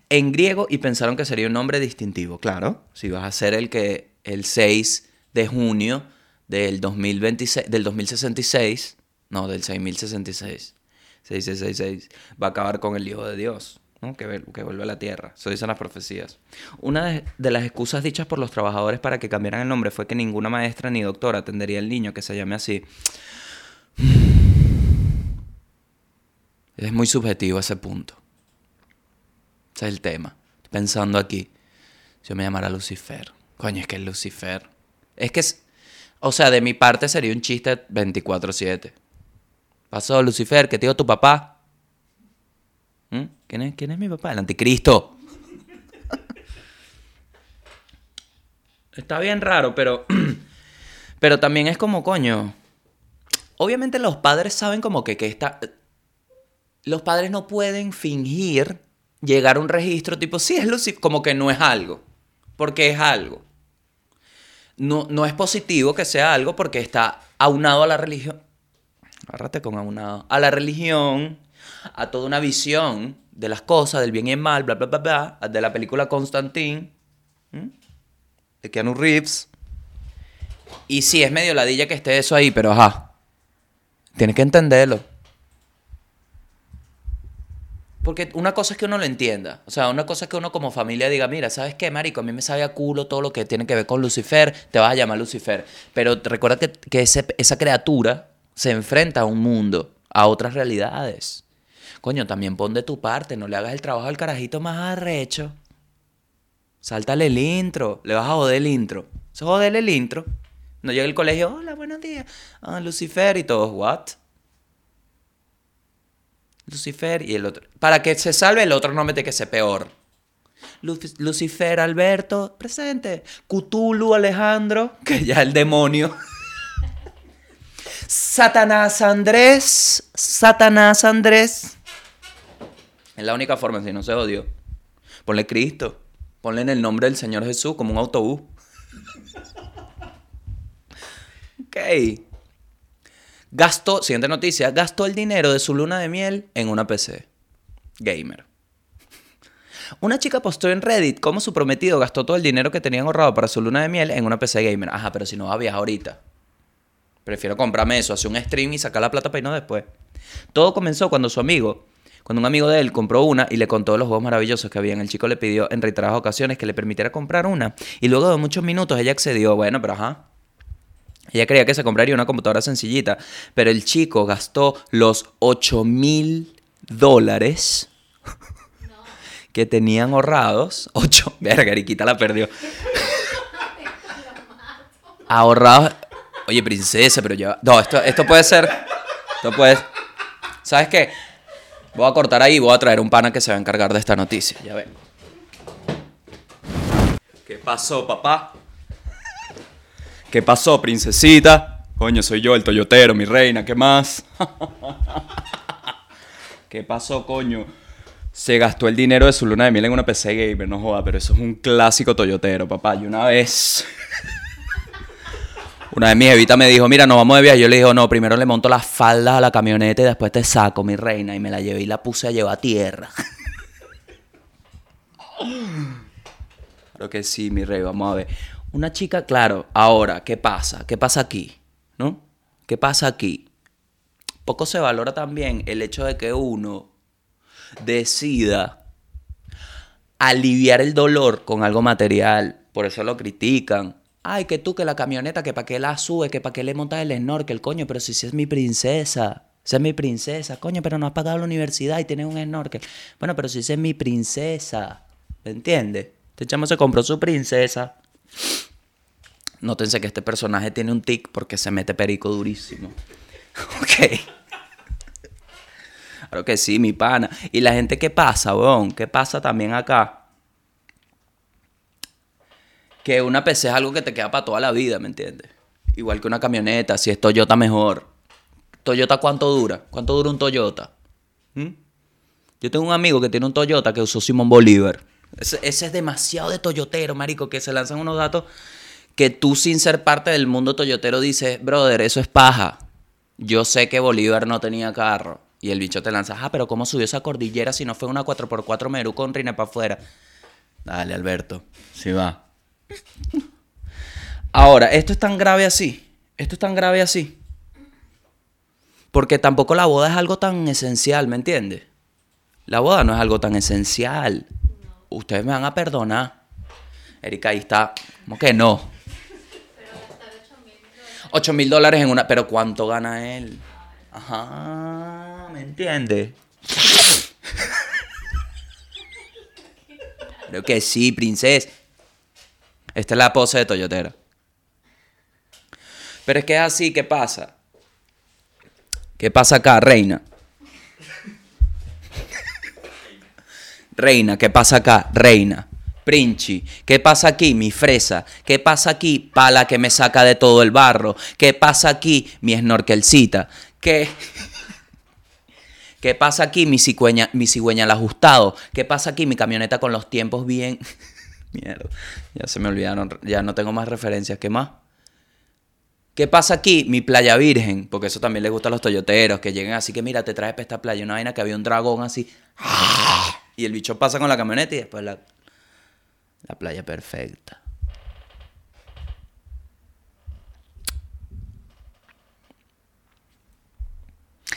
En griego y pensaron que sería un nombre distintivo. Claro, si vas a ser el que el 6 de junio del 2026, del 2066, no, del 6066, 6666, va a acabar con el Hijo de Dios. ¿No? Que, que vuelve a la tierra. Eso dicen las profecías. Una de, las excusas dichas por los trabajadores para que cambiaran el nombre fue que ninguna maestra ni doctora atendería al niño que se llame así. Es muy subjetivo ese punto. Ese es el tema. Pensando aquí. Yo me llamara Lucifer. Coño, es que es Lucifer. Es que es. O sea, de mi parte sería un chiste 24-7. Pasó, Lucifer, que te digo tu papá. ¿Mm? ¿Quién, es, ¿Quién es mi papá? El anticristo. Está bien raro, pero. pero también es como, coño. Obviamente los padres saben como que, que está. Los padres no pueden fingir llegar a un registro tipo, sí, es Lucifer, como que no es algo. Porque es algo. No, no es positivo que sea algo porque está aunado a la religión. Agárrate con aunado. A la religión, a toda una visión de las cosas, del bien y el mal, bla, bla, bla, bla, de la película Constantine, de Keanu Reeves. Y sí, es medio ladilla que esté eso ahí, pero ajá. Tienes que entenderlo. Porque una cosa es que uno lo entienda. O sea, una cosa es que uno como familia diga, mira, ¿sabes qué, marico? A mí me sabe a culo todo lo que tiene que ver con Lucifer. Te vas a llamar Lucifer. Pero te recuerda que, que ese- esa criatura se enfrenta a un mundo, a otras realidades. Coño, también pon de tu parte. No le hagas el trabajo al carajito más arrecho. Sáltale el intro. Le vas a joder el intro. Se joderle el intro. No llega el colegio, hola, buenos días. Ah, Lucifer y todos, ¿what? Lucifer y el otro. Para que se salve el otro nombre de que sea peor. Lu- Lucifer Alberto, presente. Cthulhu Alejandro, que ya el demonio. Satanás Andrés, Satanás Andrés. Es la única forma, si no se odió. Ponle Cristo. Ponle en el nombre del Señor Jesús como un autobús. ok. Gastó, siguiente noticia, gastó el dinero de su luna de miel en una PC. Gamer. Una chica postó en Reddit cómo su prometido gastó todo el dinero que tenían ahorrado para su luna de miel en una PC gamer. Ajá, pero si no va a viajar ahorita. Prefiero comprarme eso, hacer un stream y sacar la plata para irnos después. Todo comenzó cuando su amigo, cuando un amigo de él compró una y le contó los juegos maravillosos que habían. El chico le pidió en reiteradas ocasiones que le permitiera comprar una. Y luego de muchos minutos ella accedió. Bueno, pero ajá. Ella creía que se compraría una computadora sencillita, pero el chico gastó los 8 mil dólares que tenían ahorrados. 8, verga, Eriquita la perdió. ahorrados. Oye, princesa, pero ya. No, esto, esto puede ser. Esto puede. ¿Sabes qué? Voy a cortar ahí y voy a traer un pana que se va a encargar de esta noticia. Ya ven. ¿Qué pasó, papá? ¿Qué pasó, princesita? Coño, soy yo, el toyotero, mi reina, ¿qué más? ¿Qué pasó, coño? Se gastó el dinero de su luna de miel en una PC gamer, no joda, pero eso es un clásico toyotero, papá. Y una vez. Una vez mi jevita me dijo, mira, nos vamos de viaje. Yo le dije, no, primero le monto las faldas a la camioneta y después te saco, mi reina. Y me la llevé y la puse a llevar a tierra. Claro que sí, mi rey, vamos a ver. Una chica, claro, ahora, ¿qué pasa? ¿Qué pasa aquí? ¿No? ¿Qué pasa aquí? Poco se valora también el hecho de que uno decida aliviar el dolor con algo material. Por eso lo critican. Ay, que tú, que la camioneta, que para qué la sube, que para qué le montas el snorkel, coño, pero si, si es mi princesa. Esa es mi princesa, coño, pero no has pagado la universidad y tienes un snorkel. Bueno, pero si es mi princesa. ¿Me entiendes? Este chamo se compró su princesa. Nótense que este personaje tiene un tic porque se mete perico durísimo. Ok. Claro que sí, mi pana. Y la gente, ¿qué pasa, weón? ¿Qué pasa también acá? Que una PC es algo que te queda para toda la vida, ¿me entiendes? Igual que una camioneta, si es Toyota mejor. ¿Toyota cuánto dura? ¿Cuánto dura un Toyota? ¿Mm? Yo tengo un amigo que tiene un Toyota que usó Simón Bolívar. Ese, es demasiado de toyotero, marico, que se lanzan unos datos que tú sin ser parte del mundo toyotero dices, brother, eso es paja. Yo sé que Bolívar no tenía carro. Y el bicho te lanza, ah, pero ¿cómo subió esa cordillera si no fue una 4x4 Merú con rine para afuera? Dale, Alberto, sí va. Ahora, esto es tan grave así. Esto es tan grave así. Porque tampoco la boda es algo tan esencial, ¿me entiendes? La boda no es algo tan esencial. Ustedes me van a perdonar. Erika, ahí está. ¿Cómo que no? 8 mil dólares en una. Pero ¿cuánto gana él? Ajá, ¿me entiendes? Creo que sí, princesa. Esta es la pose de Toyotera. Pero es que es así, ¿qué pasa? ¿Qué pasa acá, reina? Reina, ¿qué pasa acá? Reina. Princhi, ¿qué pasa aquí? Mi fresa. ¿Qué pasa aquí? Pala que me saca de todo el barro. ¿Qué pasa aquí? Mi snorkelcita. ¿Qué? ¿Qué pasa aquí? Mi cigüeña, mi cigüeña al ajustado. ¿Qué pasa aquí? Mi camioneta con los tiempos bien. Mierda. Ya se me olvidaron. Ya no tengo más referencias. ¿Qué más? ¿Qué pasa aquí? Mi playa virgen, porque eso también le gusta a los toyoteros, que lleguen así que mira, te traes para esta playa una vaina que había un dragón así. Y el bicho pasa con la camioneta y después la, la playa perfecta.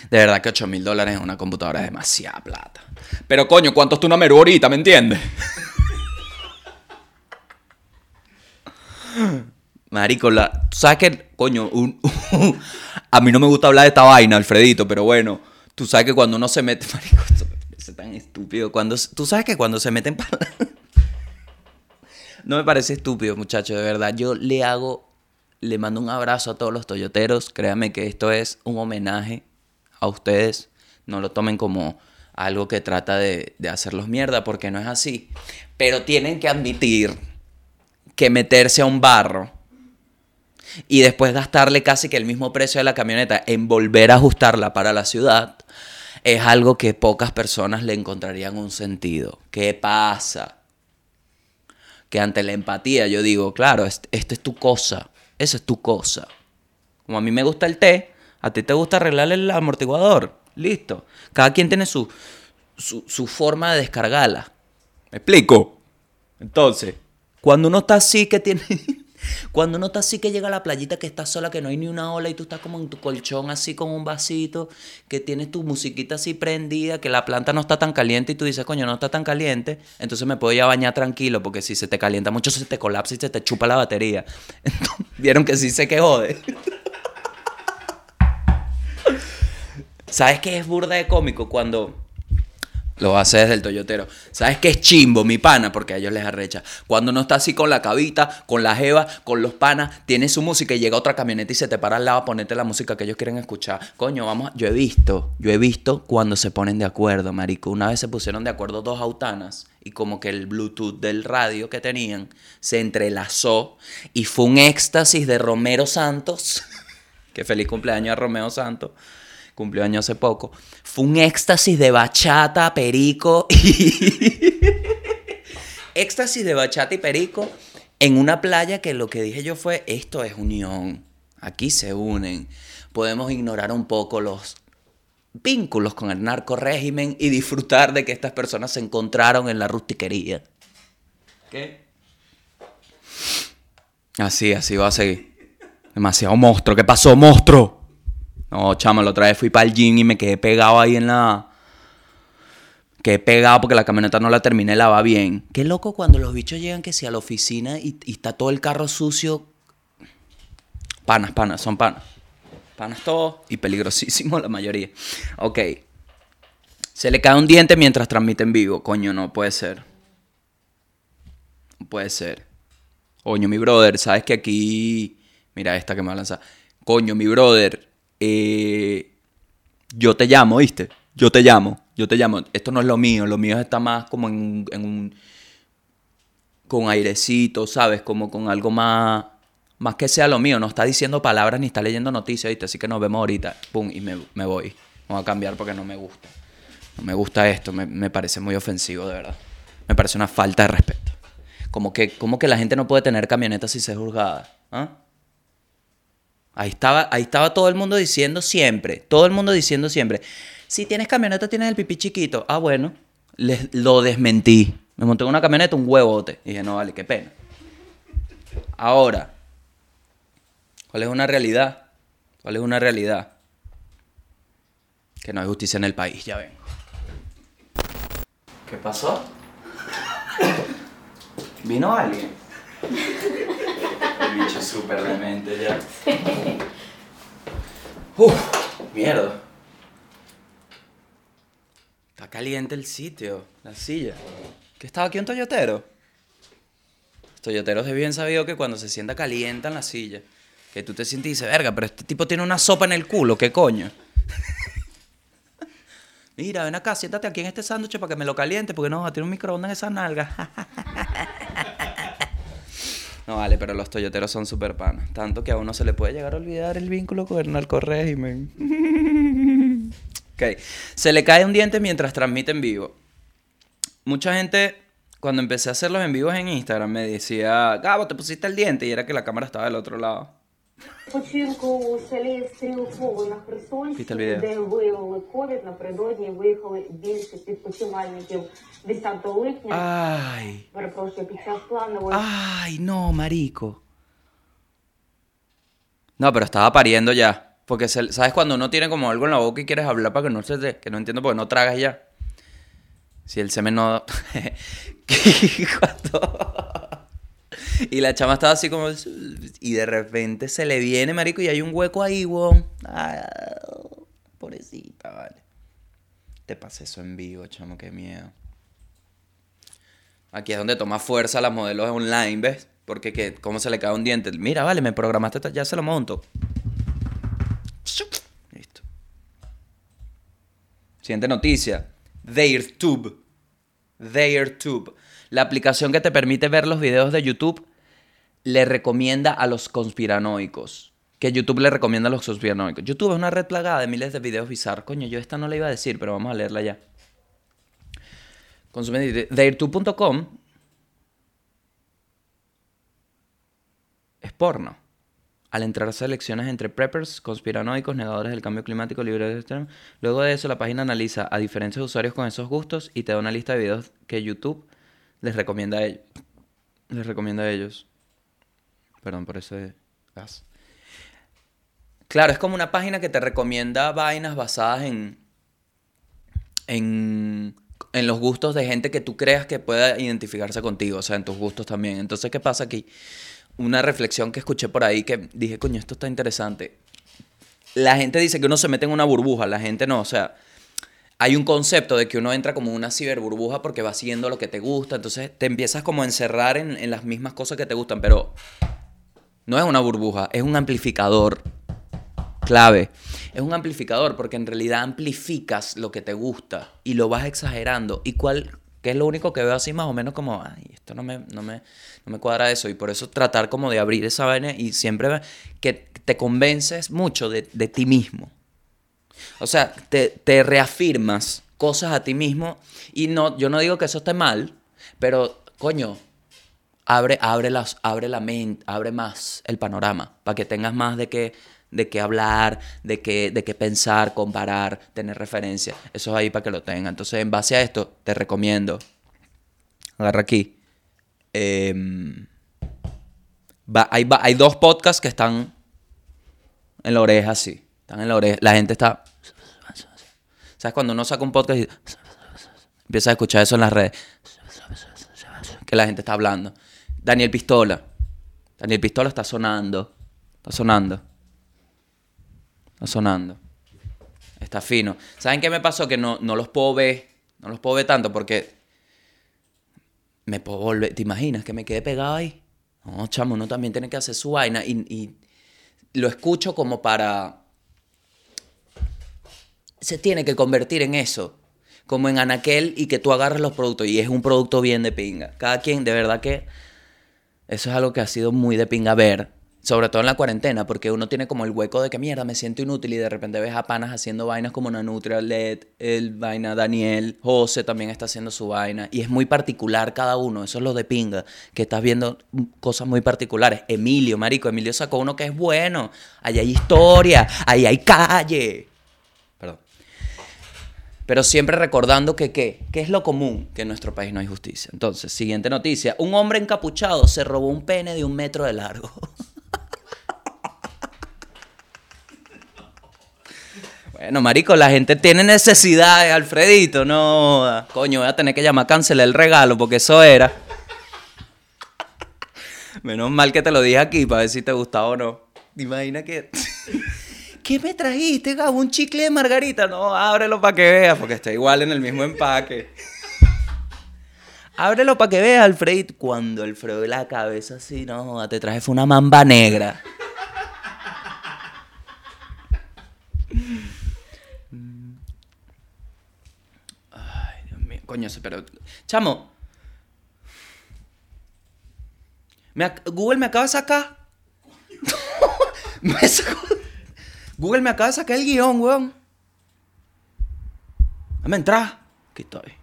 De verdad que 8 mil dólares en una computadora es demasiada plata. Pero coño, ¿cuánto está una Meru ahorita? ¿Me entiendes? Marico, la, ¿tú sabes que, coño, un- a mí no me gusta hablar de esta vaina, Alfredito, pero bueno, tú sabes que cuando uno se mete, marico, esto tan estúpido, cuando, tú sabes que cuando se meten para... no me parece estúpido, muchacho, de verdad, yo le hago, le mando un abrazo a todos los toyoteros, créanme que esto es un homenaje a ustedes, no lo tomen como algo que trata de hacerlos mierda, porque no es así, pero tienen que admitir que meterse a un barro y después gastarle casi que el mismo precio de la camioneta en volver a ajustarla para la ciudad, es algo que pocas personas le encontrarían un sentido. ¿Qué pasa? Que ante la empatía yo digo, claro, est- esta es tu cosa, esa es tu cosa. Como a mí me gusta el té, a ti te gusta arreglar el amortiguador. Listo. Cada quien tiene su, su, su forma de descargarla. ¿Me explico? Entonces, cuando uno está así que tiene... Cuando uno está así que llega a la playita que está sola, que no hay ni una ola y tú estás como en tu colchón así con un vasito, que tienes tu musiquita así prendida, que la planta no está tan caliente y tú dices, coño, no está tan caliente, entonces me puedo ir a bañar tranquilo porque si se te calienta mucho se te colapsa y se te chupa la batería. Vieron que sí sé que jode. ¿Sabes qué es burda de cómico cuando lo hace desde el toyotero? ¿Sabes qué es chimbo, mi pana? Porque a ellos les arrecha. Cuando no está así con la cabita, con la jeva, con los panas, tiene su música y llega otra camioneta y se te para al lado a ponerte la música que ellos quieren escuchar. Coño, vamos. Yo he visto, yo he visto cuando se ponen de acuerdo, marico. Una vez se pusieron de acuerdo dos autanas y como que el Bluetooth del radio que tenían se entrelazó y fue un éxtasis de Romero Santos. que feliz cumpleaños a Romeo Santos cumplió año hace poco, fue un éxtasis de bachata, perico y... éxtasis de bachata y perico en una playa que lo que dije yo fue, esto es unión, aquí se unen, podemos ignorar un poco los vínculos con el narco régimen y disfrutar de que estas personas se encontraron en la rustiquería. ¿Qué? Así, así va a seguir. Demasiado monstruo. ¿Qué pasó, monstruo? No, chama, la otra vez fui para el gym y me quedé pegado ahí en la. Quedé pegado porque la camioneta no la terminé de lavar bien. Qué loco cuando los bichos llegan que si a la oficina y, y está todo el carro sucio. Panas, panas, son panas. Panas todos y peligrosísimos la mayoría. Ok. Se le cae un diente mientras transmite en vivo. Coño, no puede ser. puede ser. Coño, mi brother, sabes que aquí. Mira esta que me va a lanzar. Coño, mi brother. Eh, yo te llamo, ¿viste? Yo te llamo, yo te llamo. Esto no es lo mío, lo mío está más como en, en un. con airecito, ¿sabes? Como con algo más. Más que sea lo mío, no está diciendo palabras ni está leyendo noticias, ¿viste? Así que nos vemos ahorita. Pum, y me, voy. Voy a cambiar porque no me gusta. No me gusta esto, me, me parece muy ofensivo, de verdad. Me parece una falta de respeto. Como que, como que la gente no puede tener camionetas sin ser juzgada. ¿ah? Ahí estaba, ahí estaba todo el mundo diciendo siempre, todo el mundo diciendo siempre, si tienes camioneta tienes el pipí chiquito. Ah, bueno, les- lo desmentí. Me monté en una camioneta, un huevote. Y dije, no, vale, qué pena. Ahora, ¿cuál es una realidad? ¿Cuál es una realidad? Que no hay justicia en el país, ya ven. ¿Qué pasó? ¿Vino alguien? Bicho súper demente ya. Uf, mierda. Está caliente el sitio, la silla. ¿Qué estaba aquí un toyotero? Los toyoteros es bien sabido que cuando se sienta calienta en la silla, que tú te sientes y dices, verga, pero este tipo tiene una sopa en el culo, ¿qué coño? Mira, ven acá, siéntate aquí en este sándwich para que me lo caliente, porque no, tiene un microondas en esa nalga. no vale, pero los toyoteros son súper panas. Tanto que a uno se le puede llegar a olvidar el vínculo con el narcorrégimen. ok, se le cae un diente mientras transmite en vivo. Mucha gente, cuando empecé a hacer los en vivos en Instagram, me decía, Gabo, te pusiste el diente, y era que la cámara estaba del otro lado. Починку у селі Стрілково на Після Херсонщині, відео. де виявили ковід, напередодні виїхали більшість відпочивальників 10 липня. Ay, Перепрошую, під час планової Ay, no, marico. No, pero estaba pariendo ya. Porque, se- ¿sabes? Cuando uno tiene como algo en la boca y quieres hablar para que no se te... Que no entiendo porque no tragas ya. Si el semen no... Cuando- y la chama estaba así como... Y de repente se le viene, marico, y hay un hueco ahí, weón. Ah, pobrecita, vale. Te pasé eso en vivo, chamo, qué miedo. Aquí es donde toma fuerza las modelos online, ¿ves? Porque que, ¿cómo se le cae un diente? Mira, vale, me programaste, ya se lo monto. Listo. Siguiente noticia. TheirTube. TheirTube. La aplicación que te permite ver los videos de YouTube le recomienda a los conspiranoicos. Que YouTube le recomienda a los conspiranoicos. YouTube es una red plagada de miles de videos bizarros. Coño, yo esta no la iba a decir, pero vamos a leerla ya. Consume TheirTube.com es porno. Al entrar selecciones entre preppers, conspiranoicos, negadores del cambio climático, libres de extremo. Luego de eso, la página analiza a diferentes usuarios con esos gustos y te da una lista de videos que YouTube les recomienda a ellos. Les recomienda a ellos. Perdón por ese gas. Claro, es como una página que te recomienda vainas basadas en, en, en los gustos de gente que tú creas que pueda identificarse contigo, o sea, en tus gustos también. Entonces, ¿qué pasa aquí? Una reflexión que escuché por ahí que dije, coño, esto está interesante. La gente dice que uno se mete en una burbuja, la gente no, o sea, hay un concepto de que uno entra como una ciberburbuja porque va siguiendo lo que te gusta, entonces te empiezas como a encerrar en, en las mismas cosas que te gustan, pero no es una burbuja, es un amplificador clave. Es un amplificador porque en realidad amplificas lo que te gusta y lo vas exagerando. ¿Y cuál? Que es lo único que veo así más o menos como, ay, esto no me, no me, no me cuadra eso. Y por eso tratar como de abrir esa vaina y siempre que te convences mucho de, de ti mismo. O sea, te, te reafirmas cosas a ti mismo y no, yo no digo que eso esté mal, pero coño, abre, abre, las, abre la mente, abre más el panorama, para que tengas más de qué, de qué hablar, de qué, de qué pensar, comparar, tener referencia. Eso es ahí para que lo tengas. Entonces, en base a esto, te recomiendo, agarra aquí, em, va- hay, hay dos podcasts que están en la oreja, sí. Están en la oreja. La gente está... ¿Sabes? Cuando uno saca un podcast y empieza a escuchar eso en las redes que la gente está hablando. Daniel Pistola. Daniel Pistola está sonando. Está sonando. Está sonando. Está fino. ¿Saben qué me pasó? Que no, no los puedo ver. No los puedo ver tanto porque me puedo volver. ¿Te imaginas que me quede pegado ahí? No, chamo, uno también tiene que hacer su vaina y, y lo escucho como para. Se tiene que convertir en eso. Como en anaquel y que tú agarras los productos y es un producto bien de pinga. Cada quien, de verdad que. Eso es algo que ha sido muy de pinga ver. Sobre todo en la cuarentena, porque uno tiene como el hueco de que mierda, me siento inútil y de repente ves a panas haciendo vainas como Nanutria, LED, el vaina Daniel, José también está haciendo su vaina. Y es muy particular cada uno, eso es lo de pinga, que estás viendo cosas muy particulares. Emilio, marico, Emilio sacó uno que es bueno. Ahí hay historia, ahí hay calle. Pero siempre recordando que qué, qué es lo común, que en nuestro país no hay justicia. Entonces, siguiente noticia. Un hombre encapuchado se robó un pene de un metro de largo. Bueno, marico, la gente tiene necesidades, Alfredito. No, coño, voy a tener que llamar a cancelar el regalo porque eso era. Menos mal que te lo dije aquí para ver si te gustaba o no. Imagina que... ¿Qué me trajiste, Gabo? ¿Un chicle de margarita? No, ábrelo para que veas, porque está igual en el mismo empaque. Ábrelo para que veas, Alfredito. Cuando Alfredo la cabeza así, no, te traje fue una mamba negra. Ay, Dios mío. Coño, pero... Chamo. Google me acaba de sacar. me sacó- Google me acaba de sacar el guion, weón. Dame entrar. Aquí estoy.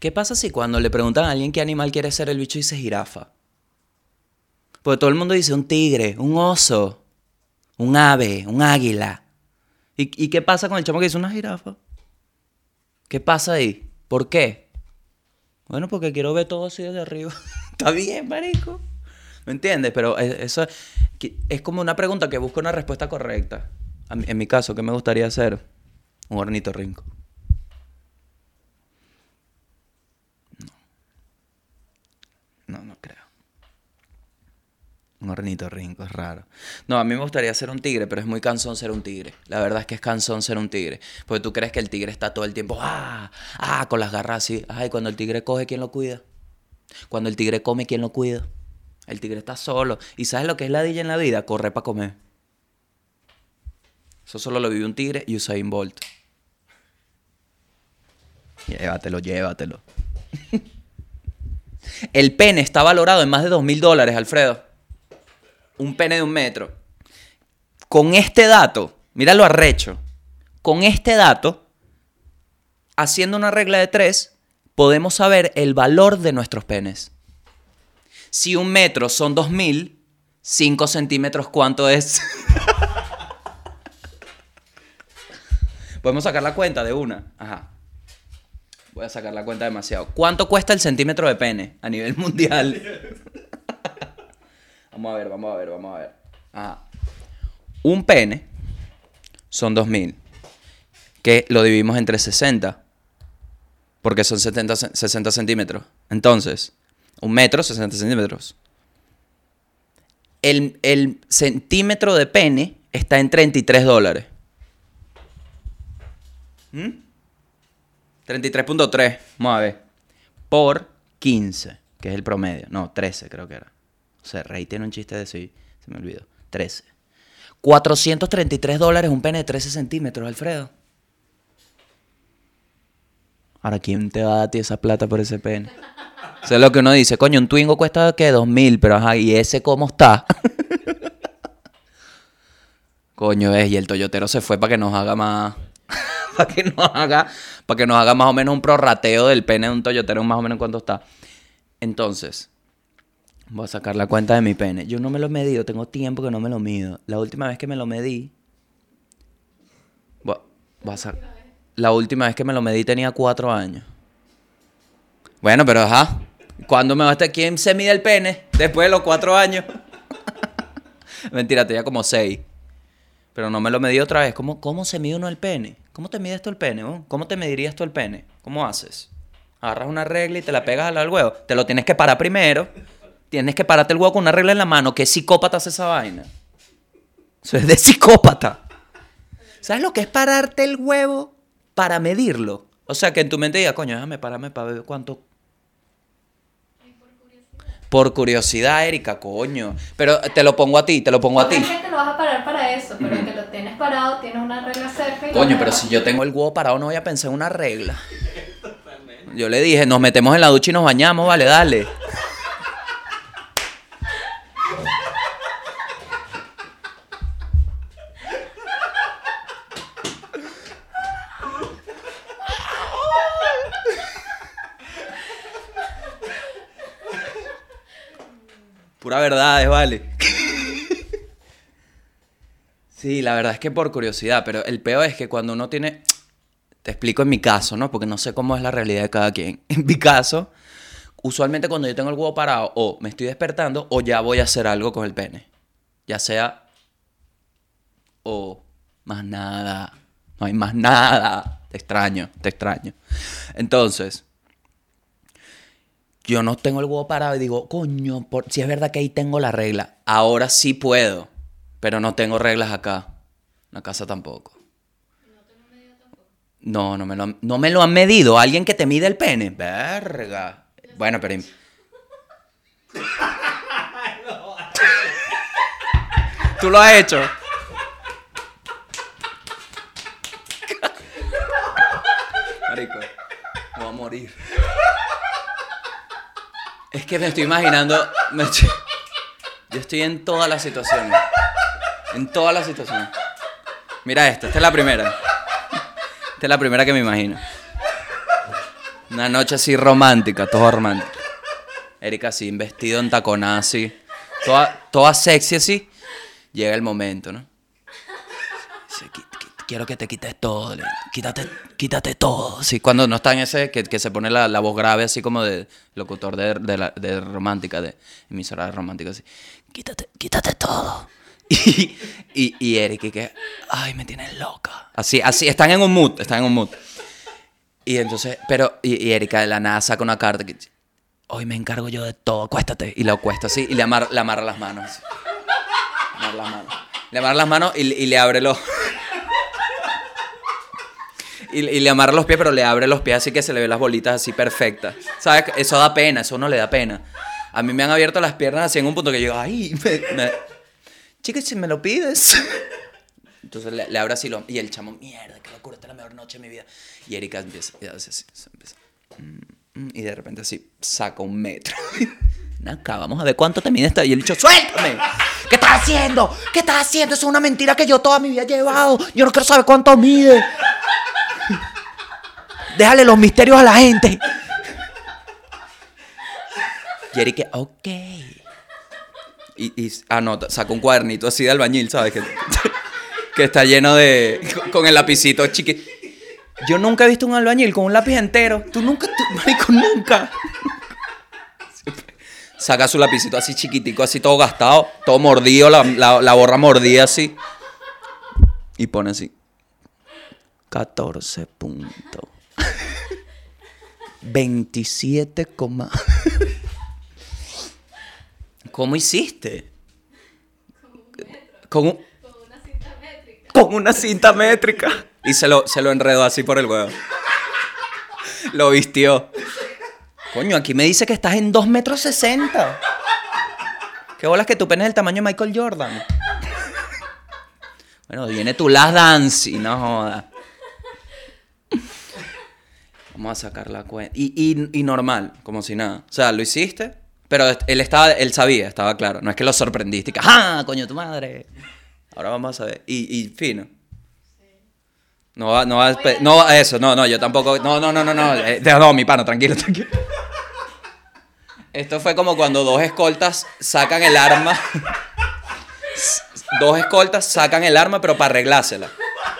¿Qué pasa si cuando le preguntan a alguien qué animal quiere ser el bicho dice jirafa? Porque todo el mundo dice un tigre, un oso, un ave, un águila. ¿Y, y qué pasa con el chamo que dice una jirafa? ¿Qué pasa ahí? ¿Por qué? Bueno, porque quiero ver todo así desde arriba. Está bien, marico. ¿Me entiendes? Pero eso es como una pregunta que busca una respuesta correcta. En mi caso, ¿qué me gustaría hacer? Un ornitorrinco. No. No, no creo. Un ornitorrinco, es raro. No, a mí me gustaría ser un tigre, pero es muy cansón ser un tigre. La verdad es que es cansón ser un tigre. Porque tú crees que el tigre está todo el tiempo, ah, ah, con las garras así. Ay, cuando el tigre coge, ¿quién lo cuida? Cuando el tigre come, ¿quién lo cuida? El tigre está solo. ¿Y sabes lo que es la en la vida? Correr para comer. Eso solo lo vive un tigre y Usain Bolt. Llévatelo, llévatelo. El pene está valorado en más de dos mil dólares, Alfredo. Un pene de un metro. Con este dato, mira lo arrecho. Con este dato, haciendo una regla de tres, podemos saber el valor de nuestros penes. Si un metro son dos mil, cinco centímetros, ¿cuánto es? Podemos sacar la cuenta de una. Ajá. Voy a sacar la cuenta demasiado. ¿Cuánto cuesta el centímetro de pene a nivel mundial? Vamos a ver, vamos a ver, vamos a ver. Ajá. Un pene son 2000. Que lo dividimos entre 60. Porque son 70, ce- 60 centímetros. Entonces, un metro, 60 centímetros. El, el centímetro de pene está en 33 dólares. ¿Mm? 33.3, vamos a ver. Por 15, que es el promedio. No, 13 creo que era. Sea, Rey tiene un chiste de y se me olvidó. 13. 433 dólares un pene de 13 centímetros, Alfredo. Ahora, ¿quién te va a dar a ti esa plata por ese pene? Eso es lo que uno dice. Coño, un Twingo cuesta, ¿qué? 2000, pero ajá, ¿y ese cómo está? Coño, es, y el Toyotero se fue para que nos haga más... para que nos haga... Para que nos haga más o menos un prorrateo del pene de un Toyotero, más o menos en cuánto está. Entonces, voy a sacar la cuenta de mi pene. Yo no me lo he medido, tengo tiempo que no me lo mido. La última vez que me lo medí... Voy a- a sa- La última vez que me lo medí tenía cuatro años. Bueno, pero ajá. ¿Cuándo me va a estar? ¿Quién se mide el pene? Después de los cuatro años. Mentira, tenía como seis. Pero no me lo medí otra vez. ¿Cómo, cómo se mide uno el pene? ¿Cómo te mides tú el pene? ¿Cómo te medirías tú el pene? ¿Cómo haces? Agarras una regla y te la pegas al huevo. Te lo tienes que parar primero. Tienes que pararte el huevo con una regla en la mano. ¿Qué psicópata hace esa vaina? Eso es de psicópata. ¿Sabes lo que es pararte el huevo para medirlo? O sea, que en tu mente diga, coño, déjame pararme para ver cuánto. Por curiosidad, Erika, coño. Pero te lo pongo a ti, te lo pongo a ti. Te lo vas a parar para eso, pero que lo tienes parado, tienes una regla cerca y Coño, pero si yo tengo el huevo parado, no voy a pensar en una regla. Yo le dije, nos metemos en la ducha y nos bañamos, vale, dale. Pura verdad, vale. Sí, la verdad es que por curiosidad, pero el peor es que cuando uno tiene... Te explico en mi caso, ¿no? Porque no sé cómo es la realidad de cada quien. En mi caso, usualmente cuando yo tengo el huevo parado, o me estoy despertando, o ya voy a hacer algo con el pene. Ya sea... O más nada. No hay más nada. Te extraño, te extraño. Entonces, yo no tengo el huevo parado y digo, coño, por... si es verdad que ahí tengo la regla. Ahora sí puedo, pero no tengo reglas acá. En la casa tampoco. No, no me, lo no me lo han medido. Alguien que te mide el pene. Verga. Bueno, pero... ¿Tú lo has hecho? Marico, me voy a morir. Es que me estoy imaginando. yo estoy en todas las situaciones. En todas las situaciones. Mira esta, esta es la primera. Esta es la primera que me imagino. Una noche así romántica, todo romántico. Erika así, vestido en taconada así. Toda, toda sexy así. Llega el momento, ¿no? Dice, "Qui- qui- quiero que te quites todo, quítate, quítate todo. Sí, cuando no está en ese, que, que se pone la, la voz grave así como de locutor de, de, romántica, de emisora de romántica, así. Quítate, quítate todo. Y, y, y Eric, que, ay, me tienes loca. Así, así, están en un mood, están en un mood. Y entonces, pero, y, y Erika de la nada saca una carta que hoy me encargo yo de todo, acuéstate. Y la acuesta así y le amarra, le amarra las manos. Le amarra las manos. Le amarra las manos y, y le abre los... Y, le amarra los pies, pero le abre los pies así que se le ve las bolitas así perfectas. ¿Sabes? Eso da pena, eso no le da pena. A mí me han abierto las piernas así en un punto que yo, ay, me, si me lo pides. Entonces le, le abre así lo, y el chamo, mierda, qué locura, esta es la mejor noche de mi vida. Y Erika empieza, y hace así, empieza. mm, mm, Y de repente así, saca un metro. Acá, vamos a ver cuánto te mide esta. Y el dicho, suéltame. ¿Qué estás haciendo? ¿Qué estás haciendo? Eso es una mentira que yo toda mi vida he llevado. Yo no quiero saber cuánto mide. Déjale los misterios a la gente. Y Erika, ok. Y, y anota, saca un cuadernito así de albañil, ¿sabes? Que, que está lleno de. con- el lapicito chiqui. Yo nunca he visto un albañil con un lápiz entero. Tú nunca, tú, marico, nunca. Saca su lapicito así chiquitico, así todo gastado, todo mordido, la, la, la borra mordida así. Y pone así. 14 puntos. 27, coma- ¿Cómo hiciste? Con, un- con una cinta métrica. Y se lo, se lo enredó así por el huevo. Lo vistió. Coño, aquí me dice que estás en 2 metros 60. Qué bolas que tu pene es el tamaño de Michael Jordan. Bueno, viene tu last dance y no joda. Vamos a sacar la cuenta. Y, y, y normal, como si nada. O sea, lo hiciste, pero él estaba, él sabía, estaba claro. No es que lo sorprendiste y que, ¡ah, coño, tu madre! Ahora vamos a ver. Y, y fino. No va, no va, no va- eso, no, no, yo tampoco, no, no, no, no, no, eh, no, mi pana, tranquilo, tranquilo. Esto fue como cuando dos escoltas sacan el arma, dos escoltas sacan el arma, pero para arreglársela.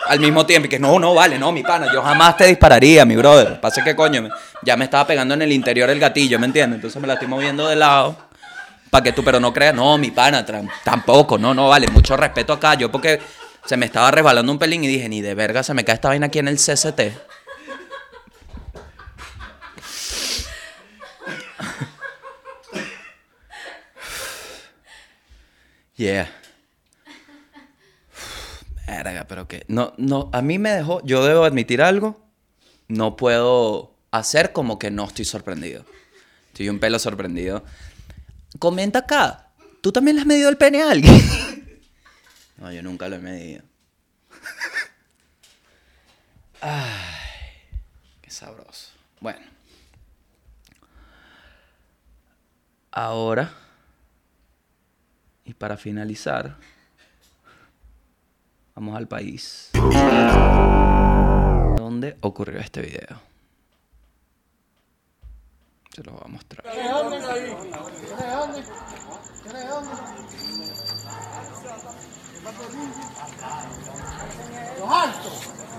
Al mismo tiempo, y que no, no, vale, no, mi pana, yo jamás te dispararía, mi brother. Pasa que, coño, me- ya me estaba pegando en el interior el gatillo, ¿me entiendes? Entonces me la estoy moviendo de lado. Para que tú, pero no creas, no, mi pana, tampoco, no, no, vale, mucho respeto acá. Yo porque se me estaba resbalando un pelín y dije, ni de verga se me cae esta vaina aquí en el CCT. Yeah. Verga, pero que. No, no, a mí me dejó. Yo debo admitir algo. No puedo hacer como que no estoy sorprendido. Estoy un pelo sorprendido. Comenta acá. ¿Tú también le has medido el pene a alguien? no, yo nunca lo he medido. Ay, qué sabroso. Bueno. Ahora. Y para finalizar. Vamos al país. ¿Dónde ocurrió este video? Se los voy a mostrar.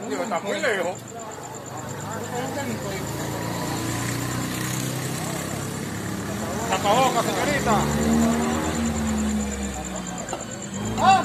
Digo, está muy lejos. Tapaboca, señorita. Ah,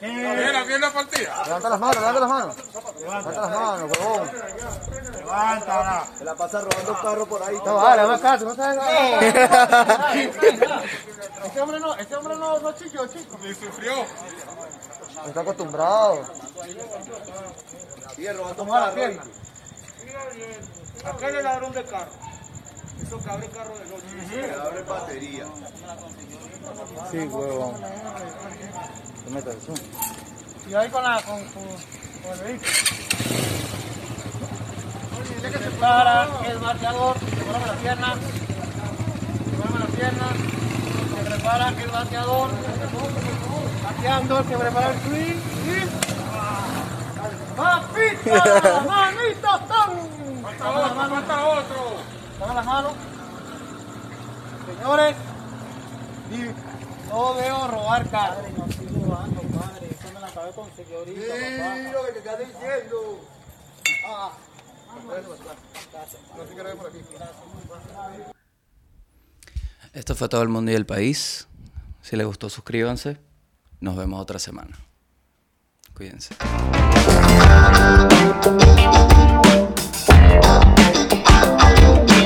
Mira, la pierna partida. Levanta las manos, levanta las manos. Levanta las manos, huevón. Levántala. Se la pasa robando un carro por ahí. No, vale, no caso, no sabes Este hombre no, este hombre no, no chico, chico. Y sufrió. Está acostumbrado. Sigue robando un carro. Acá el ladrón de carro. Eso que abre carro de noche. abre batería. Sí, huevón. Te metes el zoom. Y ahí con la con, con, con el vehículo. Dice que se para el bateador, se mueve la pierna, se mueve la pierna, se prepara el bateador, bateando, se prepara el swing y... ¡Papita! ¡Manita! ¡Tan! ¡Falta otro! ¡Falta otro! Dame las manos. Señores, y no veo robar carro. No estoy robando, padre. Eso me la acabé de conseguir ahorita, papá. lo que te está diciendo. Esto fue todo el mundo y el país. Si les gustó, suscríbanse. Nos vemos otra semana. Cuídense. Thank